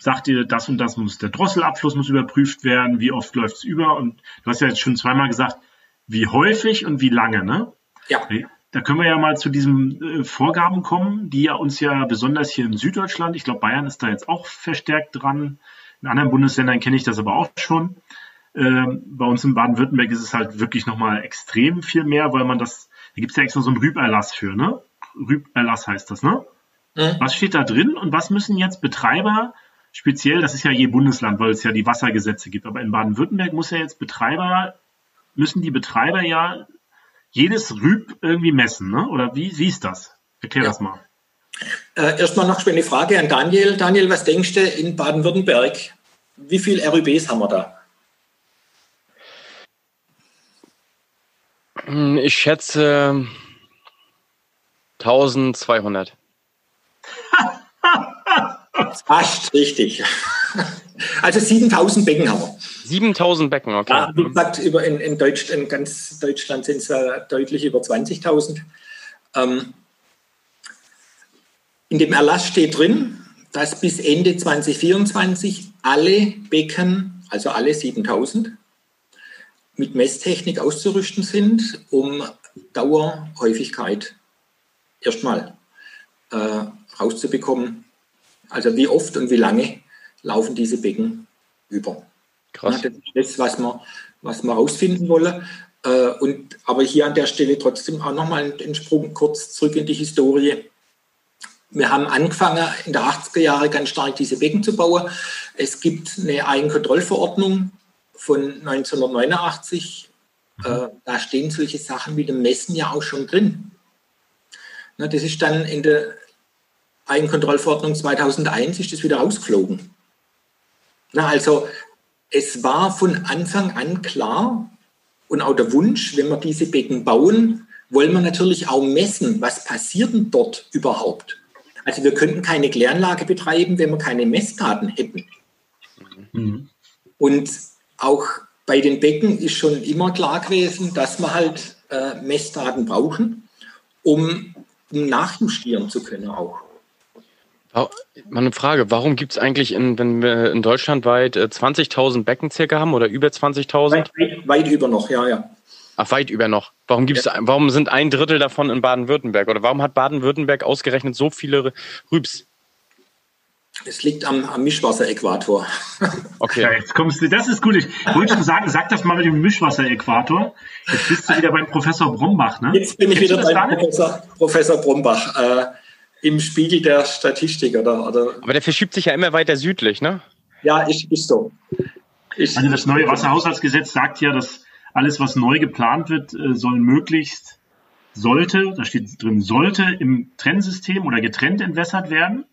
sagt ihr, das und das muss, der Drosselabfluss muss überprüft werden, wie oft läuft es über und du hast ja jetzt schon zweimal gesagt, wie häufig und wie lange, ne? Ja. Da können wir ja mal zu diesen äh, Vorgaben kommen, die ja uns ja besonders hier in Süddeutschland, ich glaube Bayern ist da jetzt auch verstärkt dran, in anderen Bundesländern kenne ich das aber auch schon. Ähm, bei uns in Baden-Württemberg ist es halt wirklich nochmal extrem viel mehr, weil man das, da gibt es ja extra so einen Rüberlass für, ne? Rüberlass heißt das, ne? Mhm. Was steht da drin und was müssen jetzt Betreiber speziell, das ist ja je Bundesland, weil es ja die Wassergesetze gibt, aber in Baden-Württemberg muss ja jetzt Betreiber, müssen die Betreiber ja jedes Rüb irgendwie messen, ne? Oder wie, wie ist das? Erklär ja. das mal. Äh, erstmal noch eine Frage an Daniel. Daniel, was denkst du in Baden-Württemberg? Wie viele RÜBs haben wir da? Hm, ich schätze 1200. <laughs> Fast richtig. Also 7000 Becken haben wir. 7000 Becken, okay. Ja, wie gesagt, über in, in, Deutsch, in ganz Deutschland sind es äh, deutlich über 20.000. Ähm, in dem Erlass steht drin, dass bis Ende 2024 alle Becken, also alle 7000, mit Messtechnik auszurüsten sind, um Dauerhäufigkeit erstmal äh, rauszubekommen also wie oft und wie lange laufen diese Becken über. Krass. das ist das, was wir, was wir rausfinden wollen. Äh, und, aber hier an der Stelle trotzdem auch nochmal einen Sprung kurz zurück in die Historie. Wir haben angefangen, in der 80er Jahre ganz stark diese Becken zu bauen. Es gibt eine Eigenkontrollverordnung von 1989. Mhm. Äh, da stehen solche Sachen wie dem Messen ja auch schon drin. das ist dann in der Eigenkontrollverordnung 2001 ist das wieder rausgeflogen. Na, also es war von Anfang an klar und auch der Wunsch, wenn wir diese Becken bauen, wollen wir natürlich auch messen, was passiert denn dort überhaupt. Also wir könnten keine Kläranlage betreiben, wenn wir keine Messdaten hätten. Mhm. Und auch bei den Becken ist schon immer klar gewesen, dass wir halt äh, Messdaten brauchen, um, um nachjustieren zu können auch. Mal eine Frage, warum gibt es eigentlich, in, wenn wir in Deutschland weit 20.000 äh, Becken circa haben oder über 20.000? Weit, weit, weit, über noch, ja, ja. Ach, weit über noch. Warum, gibt's, ja. warum sind ein Drittel davon in Baden-Württemberg? Oder warum hat Baden-Württemberg ausgerechnet so viele Rübs? Es liegt am, am Mischwasseräquator. <laughs> Okay. Ja, jetzt kommst du, das ist gut. Ich wollte schon sagen, sag das mal mit dem Mischwasseräquator. Jetzt bist du wieder beim Professor Brombach, ne? Jetzt bin ich Kennst wieder beim Professor, Professor Brombach. Äh, im Spiegel der Statistik. Oder, oder Aber der verschiebt sich ja immer weiter südlich, ne? Ja, ist, ist so. Ist also das neue Wasserhaushaltsgesetz sagt ja, dass alles, was neu geplant wird, äh, soll möglichst sollte, da steht drin, sollte im Trennsystem oder getrennt entwässert werden.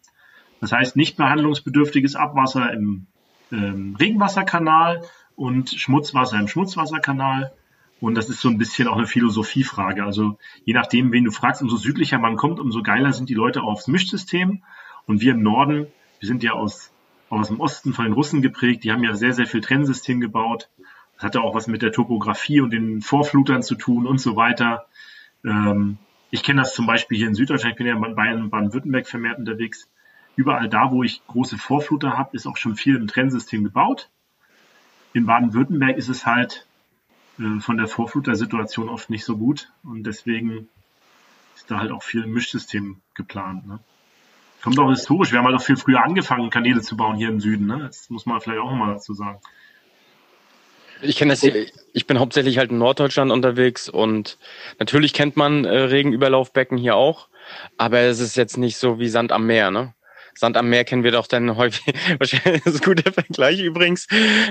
Das heißt nicht behandlungsbedürftiges Abwasser im ähm, Regenwasserkanal und Schmutzwasser im Schmutzwasserkanal. Und das ist so ein bisschen auch eine Philosophiefrage. Also je nachdem, wen du fragst, umso südlicher man kommt, umso geiler sind die Leute aufs Mischsystem. Und wir im Norden, wir sind ja aus, aus dem Osten von den Russen geprägt, die haben ja sehr, sehr viel Trennsystem gebaut. Das hatte auch was mit der Topografie und den Vorflutern zu tun und so weiter. Ähm, ich kenne das zum Beispiel hier in Süddeutschland, ich bin ja in Baden-Württemberg vermehrt unterwegs. überall da, wo ich große Vorfluter habe, ist auch schon viel im Trennsystem gebaut. In Baden-Württemberg ist es halt äh, von der Vorflutersituation oft nicht so gut und deswegen ist da halt auch viel Mischsystem geplant. Ne? Kommt auch historisch. Wir haben halt auch viel früher angefangen, Kanäle zu bauen hier im Süden. Ne? Das muss man vielleicht auch mal dazu sagen. Ich kenne das, ich bin hauptsächlich halt in Norddeutschland unterwegs und natürlich kennt man äh, Regenüberlaufbecken hier auch, aber es ist jetzt nicht so wie Sand am Meer, ne? Sand am Meer kennen wir doch dann häufig, <laughs> wahrscheinlich ist ein guter Vergleich übrigens.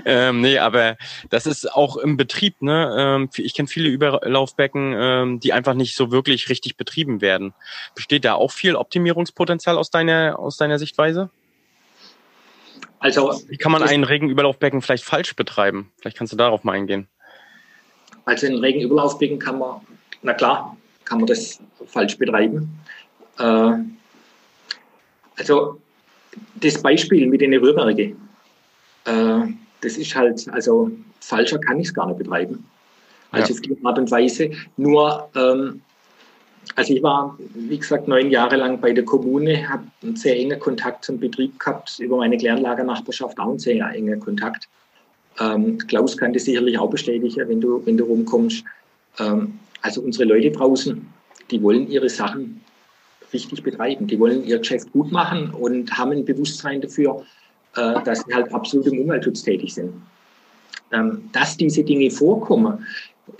Ähm, nee, aber das ist auch im Betrieb, ne? Ähm, ich kenne viele Überlaufbecken, ähm, die einfach nicht so wirklich richtig betrieben werden. Besteht da auch viel Optimierungspotenzial aus deiner, aus deiner Sichtweise? Also, Wie kann man ein Regenüberlaufbecken vielleicht falsch betreiben? Vielleicht kannst du darauf mal eingehen. Also ein Regenüberlaufbecken kann man, na klar, kann man das falsch betreiben. Äh, also das Beispiel mit den Rührwerken, äh, das ist halt, also falscher kann ich es gar nicht betreiben. Also ja. auf die Art und Weise. Nur, ähm, also ich war, wie gesagt, neun Jahre lang bei der Kommune, habe einen sehr engen Kontakt zum Betrieb gehabt, über meine Kläranlagernachbarschaft auch einen sehr engen Kontakt. Ähm, Klaus kann das sicherlich auch bestätigen, wenn du, wenn du rumkommst. Ähm, also unsere Leute draußen, die wollen ihre Sachen richtig betreiben. Die wollen ihr Geschäft gut machen und haben ein Bewusstsein dafür, äh, dass sie halt absolut im Umweltschutz tätig sind. Ähm, dass diese Dinge vorkommen,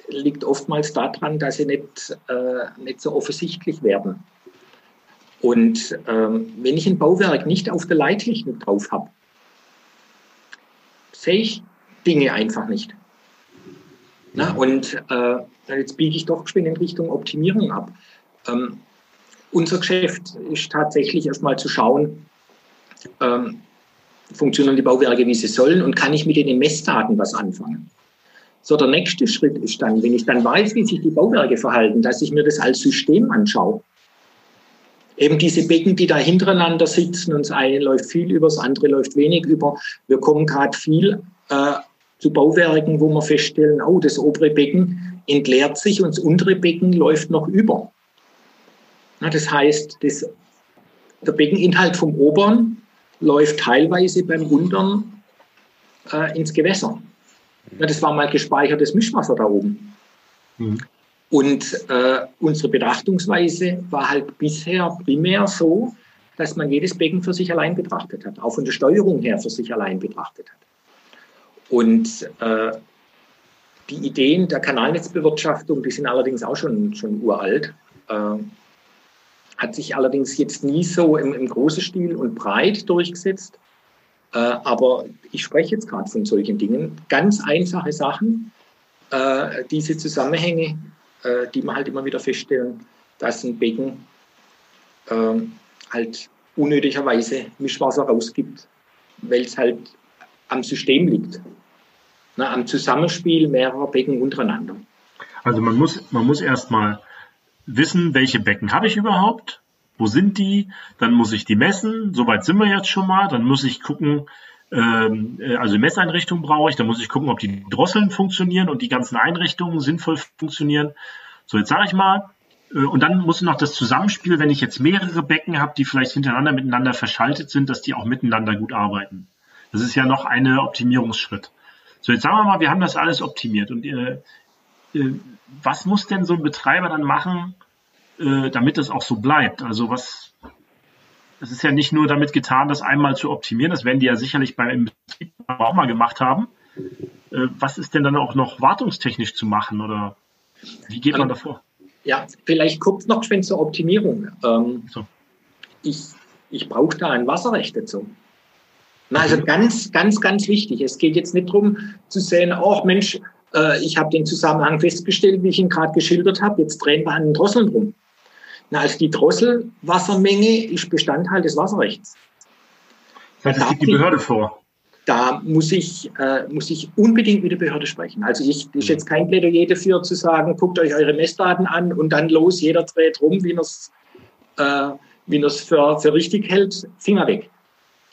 liegt oftmals daran, dass sie nicht, äh, nicht so offensichtlich werden. Und ähm, wenn ich ein Bauwerk nicht auf der Leittechnik drauf habe, sehe ich Dinge einfach nicht. Na, und äh, jetzt biege ich doch geschwind in Richtung Optimierung ab. Ähm, unser Geschäft ist tatsächlich erstmal zu schauen, ähm, funktionieren die Bauwerke, wie sie sollen und kann ich mit den Messdaten was anfangen. So, der nächste Schritt ist dann, wenn ich dann weiß, wie sich die Bauwerke verhalten, dass ich mir das als System anschaue. Eben diese Becken, die da hintereinander sitzen und das eine läuft viel über, das andere läuft wenig über. Wir kommen gerade viel äh, zu Bauwerken, wo wir feststellen, oh, das obere Becken entleert sich und das untere Becken läuft noch über. Das heißt, das, der Beckeninhalt vom oberen läuft teilweise beim unteren äh, ins Gewässer. Das war mal gespeichertes Mischwasser da oben. Mhm. Und äh, unsere Betrachtungsweise war halt bisher primär so, dass man jedes Becken für sich allein betrachtet hat, auch von der Steuerung her für sich allein betrachtet hat. Und äh, die Ideen der Kanalnetzbewirtschaftung, die sind allerdings auch schon, schon uralt. Äh, hat sich allerdings jetzt nie so im, im großen Stil und breit durchgesetzt. Äh, aber ich spreche jetzt gerade von solchen Dingen. Ganz einfache Sachen, äh, diese Zusammenhänge, äh, die man halt immer wieder feststellen, dass ein Becken äh, halt unnötigerweise Mischwasser rausgibt, weil es halt am System liegt. Na, am Zusammenspiel mehrerer Becken untereinander. Also man muss, man muss erstmal wissen, welche Becken habe ich überhaupt, wo sind die, dann muss ich die messen, soweit sind wir jetzt schon mal, dann muss ich gucken, ähm, äh, also Messeinrichtungen brauche ich, dann muss ich gucken, ob die Drosseln funktionieren und die ganzen Einrichtungen sinnvoll funktionieren. So, jetzt sage ich mal, äh, und dann muss noch das Zusammenspiel, wenn ich jetzt mehrere Becken habe, die vielleicht hintereinander miteinander verschaltet sind, dass die auch miteinander gut arbeiten. Das ist ja noch eine Optimierungsschritt. So, jetzt sagen wir mal, wir haben das alles optimiert und äh, äh, was muss denn so ein Betreiber dann machen, äh, damit es auch so bleibt? Also was, es ist ja nicht nur damit getan, das einmal zu optimieren, das werden die ja sicherlich beim Betrieb auch mal gemacht haben. Äh, was ist denn dann auch noch wartungstechnisch zu machen oder wie geht man davor? Ja, vielleicht kurz noch schön zur Optimierung. Ähm, so. Ich, ich brauche da ein Wasserrecht dazu. Na, also ganz, ganz, ganz wichtig. Es geht jetzt nicht darum zu sehen, oh Mensch, äh, ich habe den Zusammenhang festgestellt, wie ich ihn gerade geschildert habe. Jetzt drehen wir an den Drosseln rum. Na, also die Drosselwassermenge ist Bestandteil des Wasserrechts. Das heißt, es die Behörde vor. Da muss ich, äh, muss ich unbedingt mit der Behörde sprechen. Also ich ist jetzt kein Plädoyer dafür zu sagen, guckt euch eure Messdaten an und dann los, jeder dreht rum, wie er es äh, wie für, für richtig hält, Finger weg.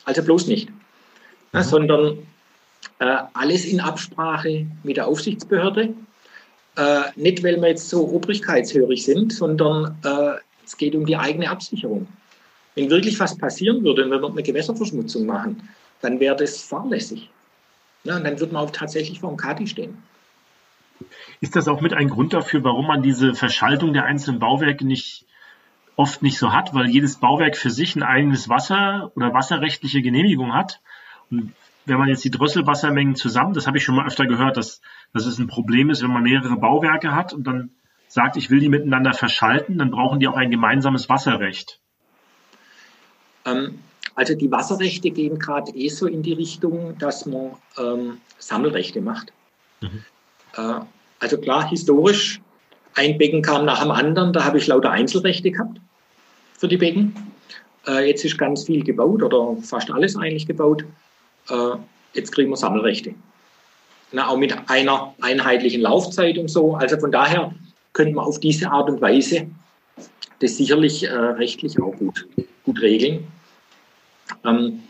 Also bloß nicht. Mhm. sondern äh, alles in Absprache mit der Aufsichtsbehörde. Äh, nicht, weil wir jetzt so obrigkeitshörig sind, sondern äh, es geht um die eigene Absicherung. Wenn wirklich was passieren würde und wir würden eine Gewässerverschmutzung machen, dann wäre das fahrlässig. Ja, und dann würde man auch tatsächlich vor dem Kati stehen. Ist das auch mit ein Grund dafür, warum man diese Verschaltung der einzelnen Bauwerke nicht oft nicht so hat, weil jedes Bauwerk für sich ein eigenes Wasser oder wasserrechtliche Genehmigung hat. Und wenn man jetzt die Drosselwassermengen zusammen, das habe ich schon mal öfter gehört, dass, dass es ein Problem ist, wenn man mehrere Bauwerke hat und dann sagt, ich will die miteinander verschalten, dann brauchen die auch ein gemeinsames Wasserrecht. Ähm, also die Wasserrechte gehen gerade eh so in die Richtung, dass man ähm, Sammelrechte macht. Mhm. Äh, also klar, historisch, ein Becken kam nach dem anderen, da habe ich lauter Einzelrechte gehabt für die Becken. Äh, jetzt ist ganz viel gebaut oder fast alles eigentlich gebaut. Äh, jetzt kriegen wir Sammelrechte. Na, auch mit einer einheitlichen Laufzeit und so. Also von daher könnte man auf diese Art und Weise das sicherlich äh, rechtlich auch gut, gut regeln. Ähm,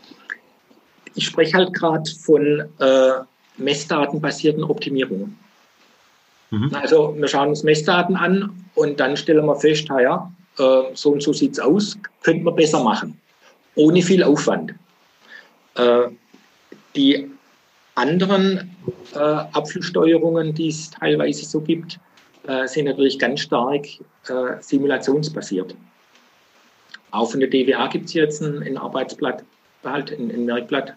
ich spreche halt gerade von äh, messdatenbasierten Optimierungen. Mhm. Also wir schauen uns Messdaten an und dann stellen wir fest, ja, äh, so und so sieht es aus, könnte man besser machen, ohne viel Aufwand. Äh, die anderen äh, Abflusssteuerungen, die es teilweise so gibt, äh, sind natürlich ganz stark äh, simulationsbasiert. Auch von der DWA gibt es jetzt ein, ein, Arbeitsblatt, halt ein, ein Merkblatt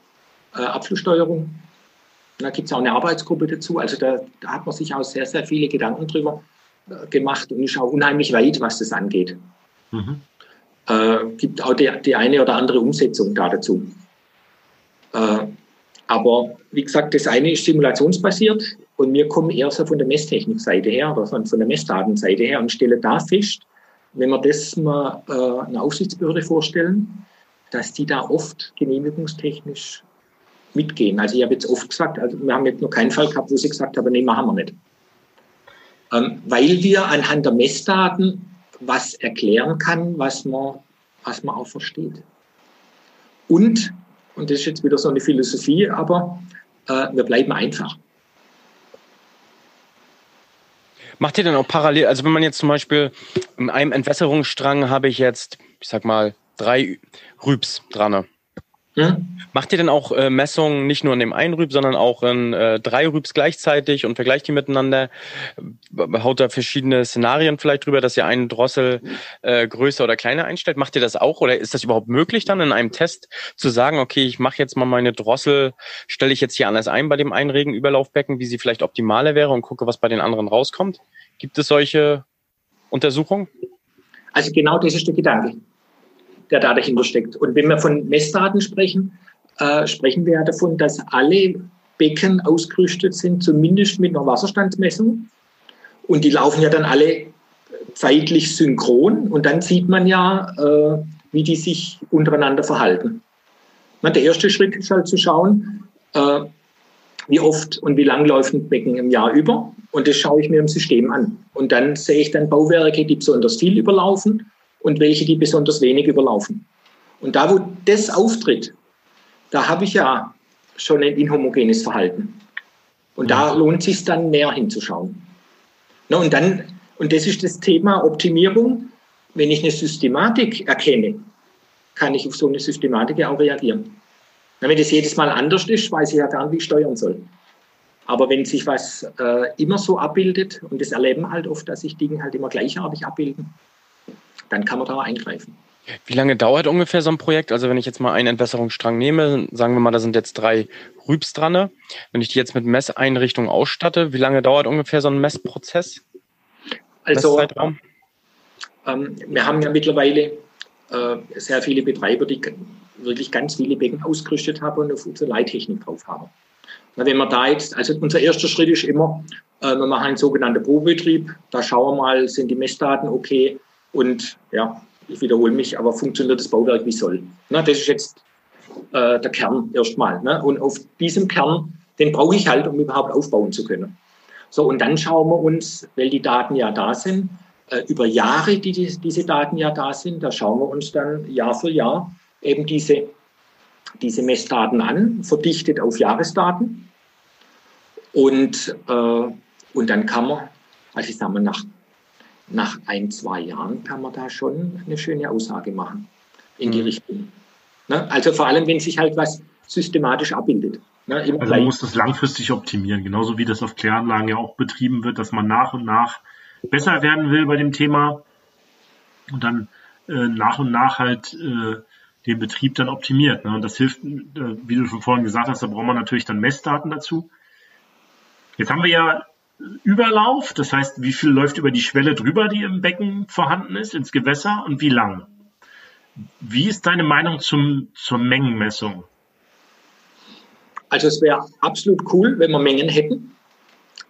äh, Abflusssteuerung. Und da gibt es auch eine Arbeitsgruppe dazu. Also da, da, hat man sich auch sehr, sehr viele Gedanken drüber äh, gemacht und ist auch unheimlich weit, was das angeht. Mhm. Äh, gibt auch die, die, eine oder andere Umsetzung da dazu. Aber wie gesagt, das eine ist simulationsbasiert und wir kommen eher so von der Messtechnikseite her oder von, von der Messdatenseite her und stellen da fest, wenn wir das mal äh, einer Aufsichtsbehörde vorstellen, dass die da oft genehmigungstechnisch mitgehen. Also ich habe jetzt oft gesagt, also wir haben jetzt noch keinen Fall gehabt, wo sie gesagt haben, nee, machen wir nicht. Ähm, weil wir anhand der Messdaten was erklären kann, was man, was man auch versteht. Und, und das ist jetzt wieder so eine Philosophie, aber äh, wir bleiben einfach. Macht ihr denn auch parallel, also wenn man jetzt zum Beispiel in einem Entwässerungsstrang habe ich jetzt, ich sag mal, drei Rübs dran. Hm? Macht ihr denn auch äh, Messungen nicht nur in dem einen Rüb, sondern auch in äh, drei Rübs gleichzeitig und vergleicht die miteinander? Haut da verschiedene Szenarien vielleicht drüber, dass ihr einen Drossel äh, größer oder kleiner einstellt? Macht ihr das auch oder ist das überhaupt möglich dann in einem Test zu sagen, okay, ich mache jetzt mal meine Drossel, stelle ich jetzt hier anders ein bei dem einen Regenüberlaufbecken, wie sie vielleicht optimaler wäre und gucke, was bei den anderen rauskommt? Gibt es solche Untersuchungen? Also genau das ist der Gedanke, der da dahinter steckt. Und wenn wir von Messdaten sprechen, äh, sprechen wir ja davon, dass alle Becken ausgerüstet sind, zumindest mit einer Wasserstandsmessung. Und die laufen ja dann alle zeitlich synchron. Und dann sieht man ja, äh, wie die sich untereinander verhalten. Na, der erste Schritt ist halt zu schauen, äh, wie oft und wie lang läuft ein Becken im Jahr über. Und das schaue ich mir im System an. Und dann sehe ich dann Bauwerke, die besonders viel überlaufen und welche, die besonders wenig überlaufen. Und da, wo das auftritt, da habe ich ja schon ein inhomogenes Verhalten. Und da lohnt es sich dann mehr hinzuschauen. Na, und dann, und das ist das Thema Optimierung. Wenn ich eine Systematik erkenne, kann ich auf so eine Systematik auch reagieren. Na, wenn das jedes Mal anders ist, weiß ich ja gar nicht, wie ich steuern soll. Aber wenn sich was äh, immer so abbildet, und das erleben halt oft, dass sich Dinge halt immer gleichartig abbilden, dann kann man da eingreifen. Wie lange dauert ungefähr so ein Projekt? Also wenn ich jetzt mal einen Entwässerungsstrang nehme, sagen wir mal, da sind jetzt drei Rübs dran. Wenn ich die jetzt mit Messeinrichtungen ausstatte, wie lange dauert ungefähr so ein Messprozess? Also ähm, wir haben ja mittlerweile äh, sehr viele Betreiber, die wirklich ganz viele Becken ausgerüstet haben und auf unsere Leittechnik drauf haben. Na, wenn man da jetzt, also unser erster Schritt ist immer, äh, wir machen einen sogenannten Probebetrieb. Da schauen wir mal, sind die Messdaten okay und ja, ich wiederhole mich, aber funktioniert das Bauwerk wie soll. Na, das ist jetzt äh, der Kern erstmal. Ne? Und auf diesem Kern, den brauche ich halt, um überhaupt aufbauen zu können. So, und dann schauen wir uns, weil die Daten ja da sind, äh, über Jahre, die, die diese Daten ja da sind, da schauen wir uns dann Jahr für Jahr eben diese, diese Messdaten an, verdichtet auf Jahresdaten. Und, äh, und dann kann man, also ich sage mal, nach nach ein, zwei Jahren kann man da schon eine schöne Aussage machen. in die mhm. Richtung. Ne? Also vor allem, wenn sich halt was systematisch abbildet. Ne? Also man muss das langfristig optimieren, genauso wie das auf Kläranlagen ja auch betrieben wird, dass man nach und nach besser werden will bei dem Thema und dann äh, nach und nach halt äh, den Betrieb dann optimiert. Ne? Und das hilft, äh, wie du schon vorhin gesagt hast, da braucht man natürlich dann Messdaten dazu. Jetzt haben wir ja Überlauf, das heißt, wie viel läuft über die Schwelle drüber, die im Becken vorhanden ist, ins Gewässer und wie lang? Wie ist deine Meinung zum, zur Mengenmessung? Also es wäre absolut cool, wenn wir Mengen hätten,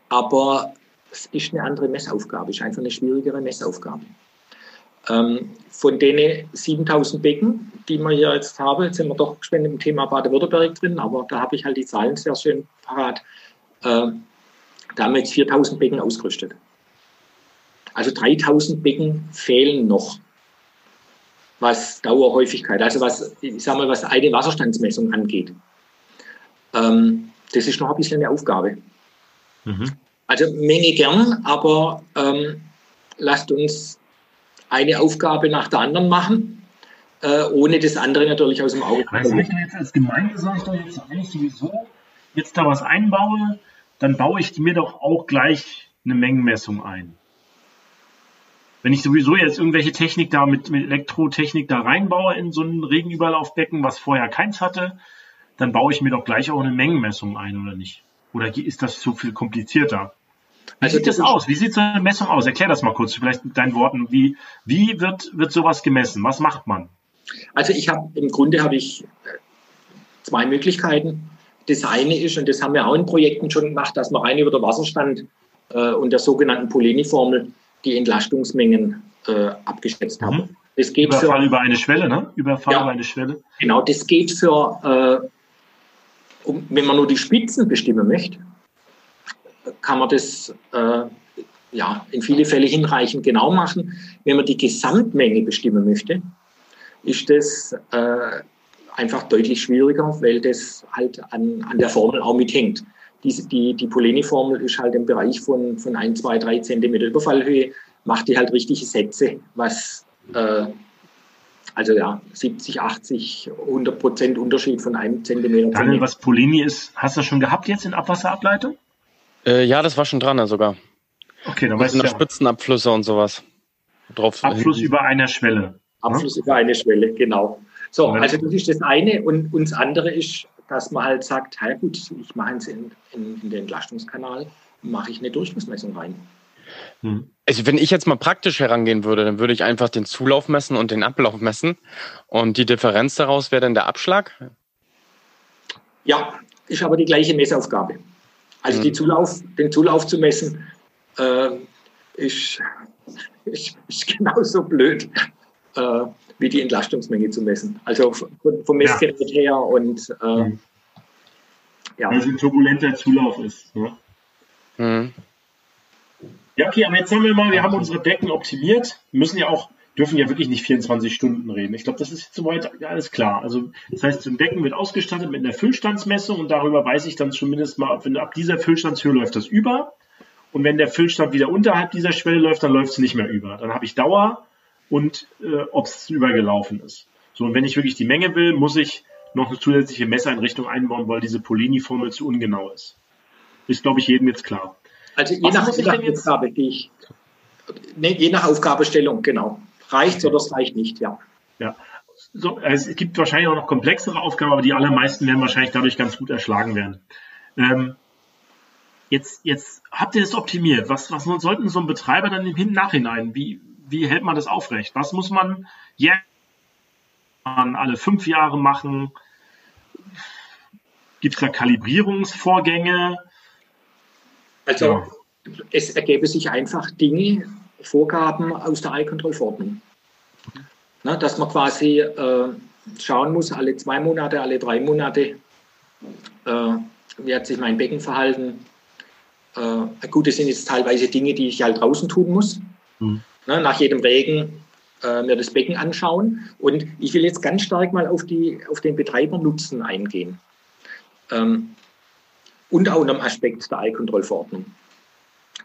aber es ist eine andere Messaufgabe, es ist einfach eine schwierigere Messaufgabe. Ähm, von den 7000 Becken, die wir hier jetzt haben, jetzt sind wir doch gespannt im Thema Baden-Württemberg drin, aber da habe ich halt die Zahlen sehr schön parat. Äh, da haben wir jetzt 4000 Becken ausgerüstet. Also 3000 Becken fehlen noch, was Dauerhäufigkeit, also was, ich sag mal, was eine Wasserstandsmessung angeht. Ähm, das ist noch ein bisschen eine Aufgabe. Mhm. Also Menge gern, aber ähm, lasst uns eine Aufgabe nach der anderen machen, äh, ohne das andere natürlich aus dem Auge zu verlieren. Also jetzt als Gemeinde sage ich doch jetzt, wenn ich sowieso jetzt da was einbaue, dann baue ich mir doch auch gleich eine Mengenmessung ein. Wenn ich sowieso jetzt irgendwelche Technik da mit, mit Elektrotechnik da reinbaue in so ein Regenüberlaufbecken, was vorher keins hatte, dann baue ich mir doch gleich auch eine Mengenmessung ein, oder nicht? Oder ist das so viel komplizierter? Wie also sieht das aus? Wie sieht so eine Messung aus? Erklär das mal kurz, vielleicht mit deinen Worten. Wie, wie wird, wird sowas gemessen? Was macht man? Also ich habe, im Grunde habe ich zwei Möglichkeiten. Das eine ist, und das haben wir auch in Projekten schon gemacht, dass wir rein über den Wasserstand äh, und der sogenannten Poleni-Formel die Entlastungsmengen äh, abgeschätzt haben. Mhm. Das geht Überfall für, über eine Schwelle, ne? Überfall ja, über eine Schwelle. Genau, das geht für, äh, um, wenn man nur die Spitzen bestimmen möchte, kann man das äh, ja, in viele Fälle hinreichend genau machen. Wenn man die Gesamtmenge bestimmen möchte, ist das äh, einfach deutlich schwieriger, weil das halt an, an der Formel auch mithängt. Diese, die die Poleni-Formel ist halt im Bereich von, von 1, 2, 3 Zentimeter Überfallhöhe, macht die halt richtige Sätze, was äh, also ja, 70, 80, 100 Prozent Unterschied von einem Zentimeter. Daniel, was Polini ist, hast du schon gehabt jetzt in Abwasserableitung? Äh, ja, das war schon dran sogar. Okay, dann weißt du. Ja. Spitzenabflüsse und sowas. Drauf Abfluss über einer Schwelle. Abfluss ja? über eine Schwelle, genau. So, also das ist das eine. Und, und das andere ist, dass man halt sagt, ja gut, ich mache es in, in, in den Entlastungskanal, mache ich eine Durchflussmessung rein. Hm. Also wenn ich jetzt mal praktisch herangehen würde, dann würde ich einfach den Zulauf messen und den Ablauf messen. Und die Differenz daraus wäre dann der Abschlag? Ja, ist aber die gleiche Messaufgabe. Also hm. Zulauf, den Zulauf zu messen, äh, ist, <laughs> ist, ist genauso blöd. Äh, wie die Entlastungsmenge zu messen. Also vom Messgerät ja. her und äh, ja. Weil es ein turbulenter Zulauf ist. Ne? Mhm. Ja, okay, aber jetzt haben wir mal, wir haben unsere Becken optimiert, müssen ja auch, dürfen ja wirklich nicht 24 Stunden reden. Ich glaube, das ist jetzt soweit alles klar. Also das heißt, so ein Becken wird ausgestattet mit einer Füllstandsmessung und darüber weiß ich dann zumindest mal, wenn ab dieser Füllstandshöhe läuft das über. Und wenn der Füllstand wieder unterhalb dieser Schwelle läuft, dann läuft es nicht mehr über. Dann habe ich Dauer und äh, ob es übergelaufen ist. So, und wenn ich wirklich die Menge will, muss ich noch eine zusätzliche Messeinrichtung einbauen, weil diese Polini-Formel zu ungenau ist. Ist, glaube ich, jedem jetzt klar. Also je nach, je nach Aufgabe, die ich, nee, je nach Aufgabestellung, genau. Reicht oder es reicht nicht, ja. Ja. So, es gibt wahrscheinlich auch noch komplexere Aufgaben, aber die allermeisten werden wahrscheinlich dadurch ganz gut erschlagen werden. Ähm, jetzt, jetzt habt ihr das optimiert. Was, was sollten so ein Betreiber dann im Nachhinein? Wie, wie hält man das aufrecht? Was muss man jährlich alle fünf Jahre machen? Gibt es da Kalibrierungsvorgänge? Also ja. es ergäbe sich einfach Dinge, Vorgaben aus der Eye-Control-Verordnung. dass man quasi äh, schauen muss, alle zwei Monate, alle drei Monate, äh, wie hat sich mein Becken verhalten. Äh, gut, das sind jetzt teilweise Dinge, die ich halt draußen tun muss. Mhm ne, nach jedem Regen äh, mir das Becken anschauen. Und ich will jetzt ganz stark mal auf, die, auf den Betreibernutzen eingehen. Ähm, und auch dem Aspekt der Eilkontrollverordnung.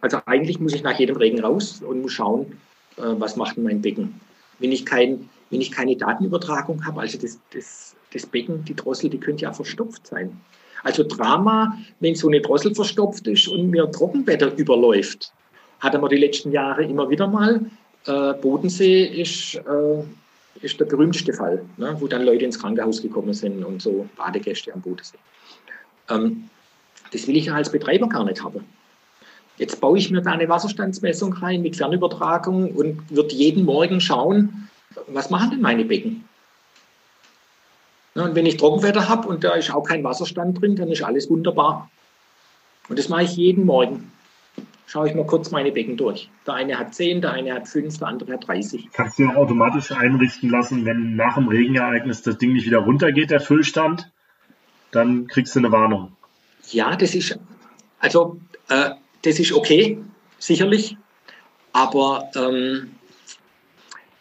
Also eigentlich muss ich nach jedem Regen raus und muss schauen, äh, was macht denn mein Becken. Wenn ich kein wenn ich keine Datenübertragung habe, also das, das, das Becken, die Drossel, die könnte ja verstopft sein. Also Drama, wenn so eine Drossel verstopft ist und mir Trockenwetter überläuft, hatten wir die letzten Jahre immer wieder mal. Äh, Bodensee ist, äh, ist der berühmteste Fall, ne, wo dann Leute ins Krankenhaus gekommen sind und so Badegäste am Bodensee. Ähm, das will ich ja als Betreiber gar nicht haben. Jetzt baue ich mir da eine Wasserstandsmessung rein mit Fernübertragung und wird jeden Morgen schauen, was machen denn meine Becken? und wenn ich Trockenwetter habe und da ist auch kein Wasserstand drin, dann ist alles wunderbar. Und das mache ich jeden Morgen. Schaue ich mal kurz meine Becken durch. Der eine hat 10, der eine hat 5, der andere hat 30. Kannst du automatisch einrichten lassen, wenn nach dem Regenereignis das Ding nicht wieder runtergeht, der Füllstand, dann kriegst du eine Warnung. Ja, das ist, also, äh, das ist okay, sicherlich. Aber ähm,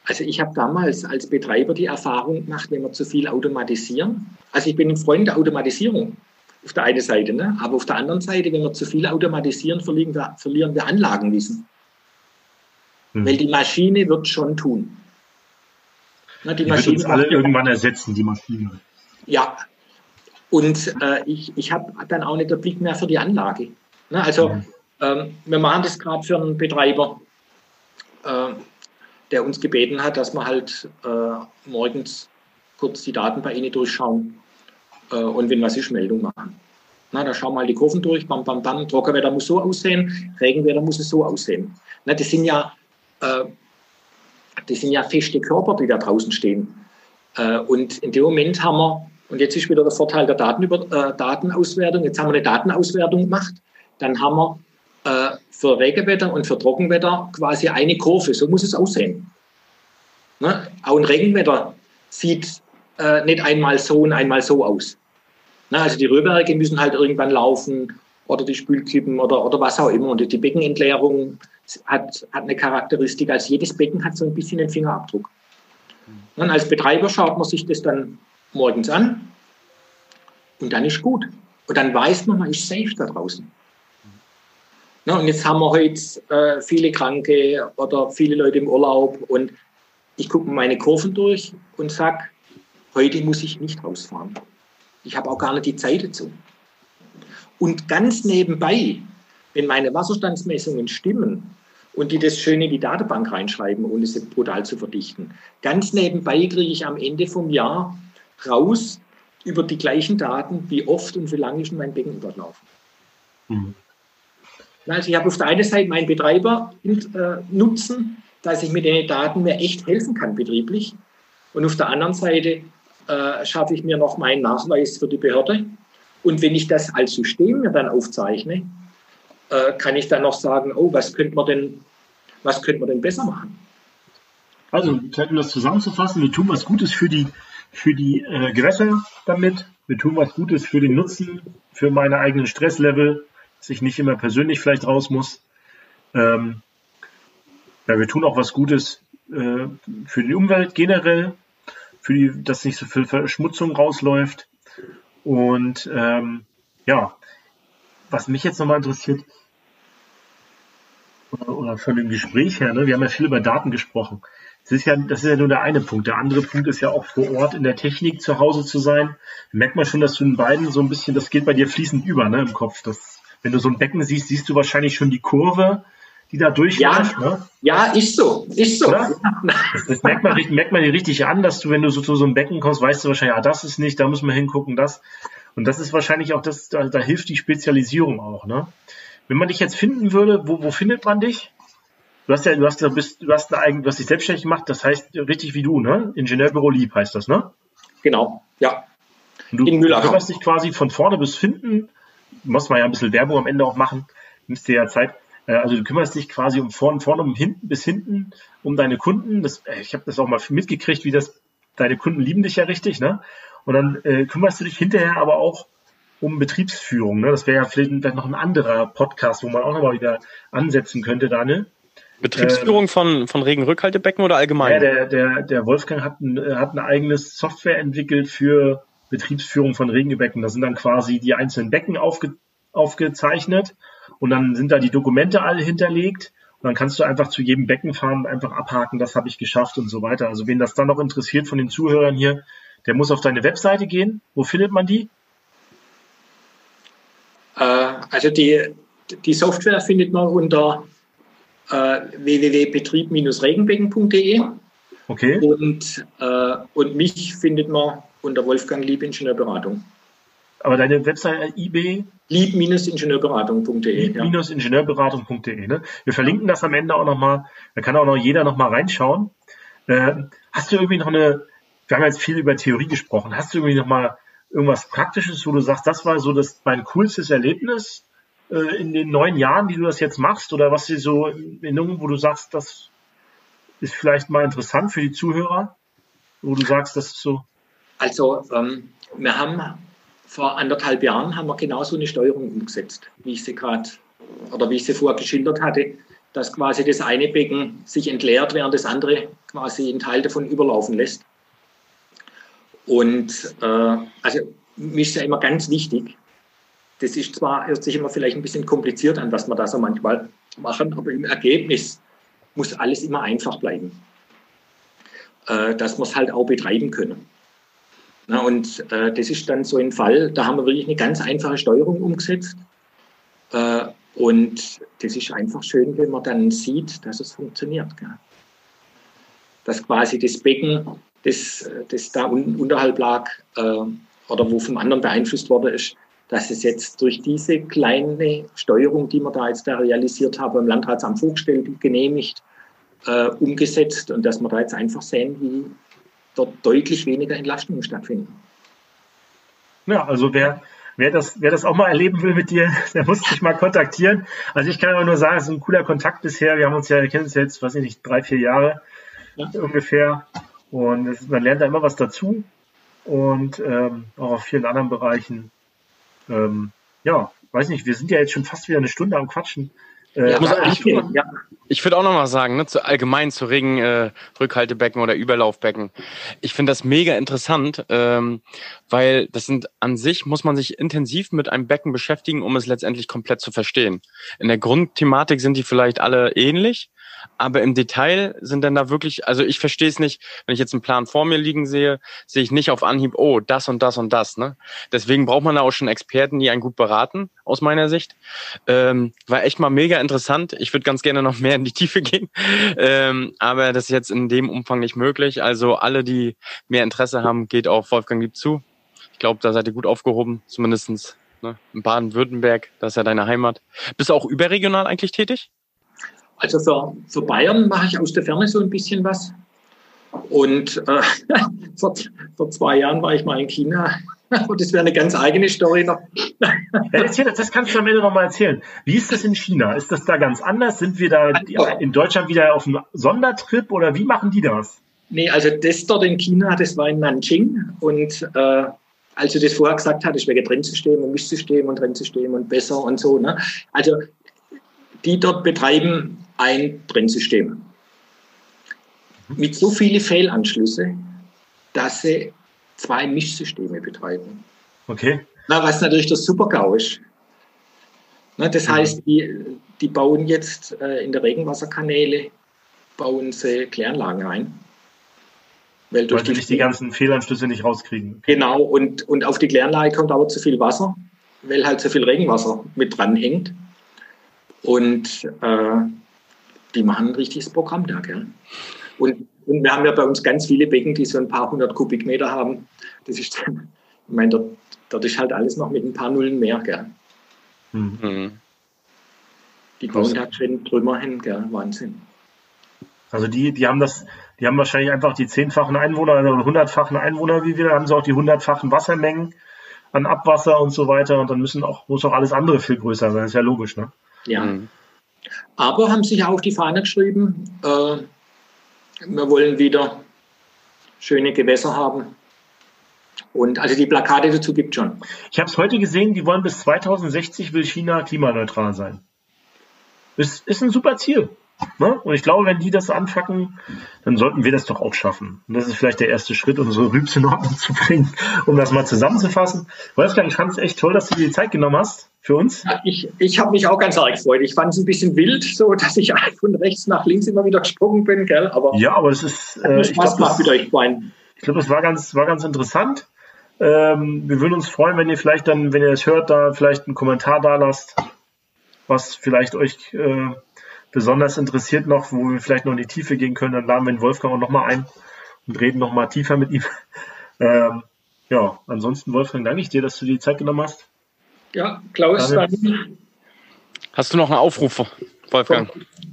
also ich habe damals als Betreiber die Erfahrung gemacht, wenn wir zu viel automatisieren. Also ich bin ein Freund der Automatisierung auf der einen Seite, ne? aber auf der anderen Seite, wenn wir zu viel automatisieren, verlieren wir, verlieren wir Anlagenwissen. Hm. Weil die Maschine wird schon tun. Na, die, die Maschine wird uns alle irgendwann ersetzen, die Maschine. Ja, und äh, ich, ich habe dann auch nicht den Blick mehr für die Anlage. Ne? Also hm. ähm, wir machen das gerade für einen Betreiber. Äh, der uns gebeten hat, dass wir halt äh, morgens kurz die Daten bei Ihnen durchschauen und wenn was ist, Meldung machen. Na, da schauen wir mal die Kurven durch, bam, bam, bam. Trockenwetter muss so aussehen, Regenwetter muss es so aussehen. Na, das sind ja, äh, das sind ja feste Körper, die da draußen stehen. Äh, und in dem Moment haben wir, und jetzt ist wieder der Vorteil der Datenüber, äh, Datenauswertung, jetzt haben wir eine Datenauswertung gemacht, dann haben wir äh, für Regenwetter und für Trockenwetter quasi eine Kurve. So muss es aussehen. Ne? Auch ein Regenwetter sieht äh, nicht einmal so und einmal so aus. Ne? Also die Röhrwerke müssen halt irgendwann laufen oder die Spülkippen oder, oder was auch immer. Und die Beckenentleerung hat, hat eine Charakteristik. Also jedes Becken hat so ein bisschen einen Fingerabdruck. Und als Betreiber schaut man sich das dann morgens an und dann ist gut. Und dann weiß man, man ist safe da draußen. Na, und jetzt haben wir heute äh, viele Kranke oder viele Leute im Urlaub und ich gucke meine Kurven durch und sage, heute muss ich nicht rausfahren. Ich habe auch gar nicht die Zeit dazu. Und ganz nebenbei, wenn meine Wasserstandsmessungen stimmen und die das schön in die Datenbank reinschreiben, ohne sie brutal zu verdichten, ganz nebenbei kriege ich am Ende vom Jahr raus über die gleichen Daten, wie oft und wie lange ist mein Becken überlaufen. Mhm. Also ich habe auf der einen Seite meinen Betreiber äh, nutzen, dass ich mit den Daten mir echt helfen kann betrieblich. Und auf der anderen Seite äh, schaffe ich mir noch meinen Nachweis für die Behörde. Und wenn ich das als System mir dann aufzeichne, äh, kann ich dann noch sagen, oh, was könnte man denn, was könnte man denn besser machen? Also, um das zusammenzufassen, wir tun was Gutes für die, für die äh, Gewässer damit, wir tun was Gutes für den Nutzen, für meine eigenen Stresslevel, dass ich nicht immer persönlich vielleicht raus muss. Ähm, ja, wir tun auch was Gutes äh, für die Umwelt generell, für die, dass nicht so viel Verschmutzung rausläuft. Und ähm, ja, was mich jetzt nochmal interessiert, oder, oder von dem Gespräch her, ne, wir haben ja viel über Daten gesprochen. Das ist, ja, das ist ja nur der eine Punkt. Der andere Punkt ist ja auch vor Ort in der Technik zu Hause zu sein. Da merkt man schon, dass du in beiden so ein bisschen, das geht bei dir fließend über, ne, im Kopf. Das wenn du so ein Becken siehst, siehst du wahrscheinlich schon die Kurve, die da durchläuft. Ja, ne? ja ist so, ist so. Das, das, merkt, man, merkt man dir richtig an, dass du, wenn du so zu so einem Becken kommst, weißt du wahrscheinlich, ah, das ist nicht, da müssen wir hingucken, das. Und das ist wahrscheinlich auch, das, da, da hilft die Spezialisierung auch. Ne? Wenn man dich jetzt finden würde, wo, wo findet man dich? Du hast ja, du hast ja, bist, du hast, eine, du hast dich selbstständig gemacht, das heißt richtig wie du, ne? Ingenieurbüro Lieb heißt das, ne? Genau, ja. Und du kümmerst dich quasi von vorne bis hinten muss man ja ein bisschen Werbung am Ende auch machen, nimmst dir ja Zeit. Äh, also du kümmerst dich quasi um vorne, vorne um hinten bis hinten um deine Kunden. Das, äh, ich habe das auch mal mitgekriegt, wie das, deine Kunden lieben dich ja richtig, ne? Und dann äh, kümmerst du dich hinterher aber auch um Betriebsführung. Ne? Das wäre ja vielleicht noch ein anderer Podcast, wo man auch nochmal wieder ansetzen könnte, Daniel. Betriebsführung äh, von, von Regenrückhaltebecken oder allgemein? Ja, der, der, der Wolfgang hat ein, hat ein eigenes Software entwickelt für Betriebsführung von Regenbecken. Da sind dann quasi die einzelnen Becken aufge, aufgezeichnet und dann sind da die Dokumente alle hinterlegt dann kannst du einfach zu jedem Becken fahren, einfach abhaken, das habe ich geschafft und so weiter. Also wen das dann noch interessiert von den Zuhörern hier, der muss auf deine Webseite gehen. Wo findet man die? Äh, also die, die Software findet man unter äh, www.betrieb-regenbecken.de. Okay. Und, äh, und mich findet man unter Wolfgang Lieb Ingenieurberatung. Aber deine Webseite IB? Lieb-ingenieurberatung.de. Lieb-ingenieurberatung.de. Ne? Wir verlinken das am Ende auch nochmal. Da kann auch noch jeder nochmal reinschauen. Äh, hast du irgendwie noch eine, wir haben jetzt viel über Theorie gesprochen, hast du irgendwie nochmal irgendwas Praktisches, wo du sagst, das war so das, mein coolstes Erlebnis äh, in den neun Jahren, die du das jetzt machst? Oder was dir so in Erinnerung, wo du sagst, das ist vielleicht mal interessant für die Zuhörer, wo du sagst, das ist so. Also, ähm, wir haben vor anderthalb Jahren haben wir genau so eine Steuerung umgesetzt, wie ich sie gerade oder wie ich sie vorher geschildert hatte, dass quasi das eine Becken sich entleert, während das andere quasi einen Teil davon überlaufen lässt. Und äh, also mir ist ja immer ganz wichtig, das ist zwar, hört sich immer vielleicht ein bisschen kompliziert an, was wir da so manchmal machen, aber im Ergebnis muss alles immer einfach bleiben. Äh, dass wir es halt auch betreiben können. Na, und äh, das ist dann so ein Fall, da haben wir wirklich eine ganz einfache Steuerung umgesetzt. Äh, und das ist einfach schön, wenn man dann sieht, dass es funktioniert. Gell? Dass quasi das Becken, das, das da un unterhalb lag äh, oder wo vom anderen beeinflusst worden ist, dass es jetzt durch diese kleine Steuerung, die wir da jetzt da realisiert haben, im Landratsamt vorgestellt, genehmigt, äh, umgesetzt und dass wir da jetzt einfach sehen, wie dort deutlich weniger Entlastungen stattfinden. Ja, also wer, wer, das, wer das auch mal erleben will mit dir, <laughs> der muss dich mal kontaktieren. Also ich kann aber nur sagen, es ist ein cooler Kontakt bisher. Wir haben uns ja, wir kennen uns jetzt, weiß ich nicht, drei, vier Jahre ja. ungefähr. Und ist, man lernt da immer was dazu. Und ähm, auch auf vielen anderen Bereichen ähm, ja, weiß nicht, wir sind ja jetzt schon fast wieder eine Stunde am Quatschen. Äh, ja, ich, ja. ich würde auch noch mal sagen, ne, zu, allgemein zu Regen, äh, Rückhaltebecken oder Überlaufbecken. Ich finde das mega interessant, ähm, weil das sind an sich muss man sich intensiv mit einem Becken beschäftigen, um es letztendlich komplett zu verstehen. In der Grundthematik sind die vielleicht alle ähnlich, aber im Detail sind dann da wirklich, also ich verstehe es nicht, wenn ich jetzt einen Plan vor mir liegen sehe, sehe ich nicht auf Anhieb, oh, das und das und das. Ne? Deswegen braucht man da auch schon Experten, die einen gut beraten, aus meiner Sicht. Ähm, war echt mal mega interessant. Ich würde ganz gerne noch mehr in die Tiefe gehen, <laughs> ähm, aber das ist jetzt in dem Umfang nicht möglich. Also alle, die mehr Interesse haben, geht auf Wolfgang Lieb zu. Ich glaube, da seid ihr gut aufgehoben, zumindestens ne? in Baden-Württemberg, das ist ja deine Heimat. Bist du auch überregional eigentlich tätig? Also für, für Bayern mache ich aus der Ferne so ein bisschen was. Und äh, <laughs> vor, vor zwei Jahren war ich mal in China. <laughs> Und das wäre eine ganz eigene Story noch. Ja, das kannst du am Ende noch mal erzählen. Wie ist das in China? Ist das da ganz anders? Sind wir da in Deutschland wieder auf einem Sondertrip oder wie machen die das? Nee, also das dort in China, das war in Nanjing. Und äh, als du das vorher gesagt hattest, wegen Trennsystem und Mischsystem und Trennsystem und besser und so. Ne? Also die dort betreiben ein Trennsystem. Mit so vielen Fehlanschlüsse, dass sie zwei Mischsysteme betreiben. Okay. Na, was natürlich der Super-GAU ist. Na, das mhm. heißt, die, die bauen jetzt äh, in der Regenwasserkanäle bauen sie Kläranlagen ein. Weil durch die, die ganzen Fehlanschlüsse nicht rauskriegen. Genau, und, und auf die Kläranlage kommt aber zu viel Wasser, weil halt zu viel Regenwasser mit dran hängt. Und äh, die machen ein richtiges Programm da. Gell? Und, und, wir haben ja bei uns ganz viele Becken, die so ein paar hundert Kubikmeter haben. Das ist, ich meine, dort, dort ist halt alles noch mit ein paar Nullen mehr. Gell? Mhm. Die bauen da schön Trümmer hin, gell? Wahnsinn. Also die, die haben das, die haben wahrscheinlich einfach die zehnfachen Einwohner oder also hundertfachen Einwohner wie wir, da haben sie auch die hundertfachen Wassermengen an Abwasser und so weiter und dann müssen auch, muss auch alles andere viel größer sein, das ist ja logisch, ne? Ja. Mhm. Aber haben sich auch die Fahne geschrieben, äh, wir wollen wieder schöne Gewässer haben. Und also die Plakate dazu gibt es schon. Ich habe es heute gesehen, die wollen bis 2060 will China klimaneutral sein. Ist, ist ein super Ziel. Ne? Und ich glaube, wenn die das anfacken, dann sollten wir das doch auch schaffen. Und das ist vielleicht der erste Schritt, unsere Rübs in Ordnung zu bringen, um das mal zusammenzufassen. Wolfgang, ich fand es echt toll, dass du dir die Zeit genommen hast für uns. Ja, ich ich habe mich auch ganz arg gefreut. Ich fand es ein bisschen wild, so dass ich <laughs> von rechts nach links immer wieder gesprungen bin, gell? Aber ja, aber es ist. Äh, ich glaube, das, ich glaub, das war ganz, war ganz interessant. Ähm, wir würden uns freuen, wenn ihr vielleicht dann, wenn ihr das hört, da vielleicht einen Kommentar da lasst, was vielleicht euch äh, besonders interessiert noch, wo wir vielleicht noch in die Tiefe gehen können. Dann laden wir den Wolfgang auch nochmal ein und reden nochmal tiefer mit ihm. <laughs> Ähm, ja, ansonsten, Wolfgang, danke ich dir, dass du dir die Zeit genommen hast. Ja, Klaus, dann. Hast du noch einen Aufruf, Wolfgang?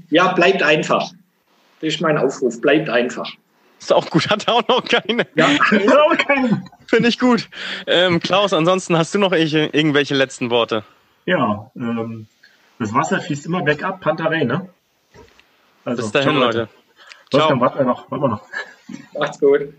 Ja, bleibt einfach. Das ist mein Aufruf. Bleibt einfach. Ist auch gut, hat er auch noch keine. Ja, auch keine. Finde ich gut. Ähm, Klaus, ansonsten hast du noch irgendwelche letzten Worte? Ja, ähm, das Wasser fließt immer bergab, Pantarei, ne? Also, Bis dahin, Leute. Ciao. Wolfgang, warte noch, warte noch. Macht's gut.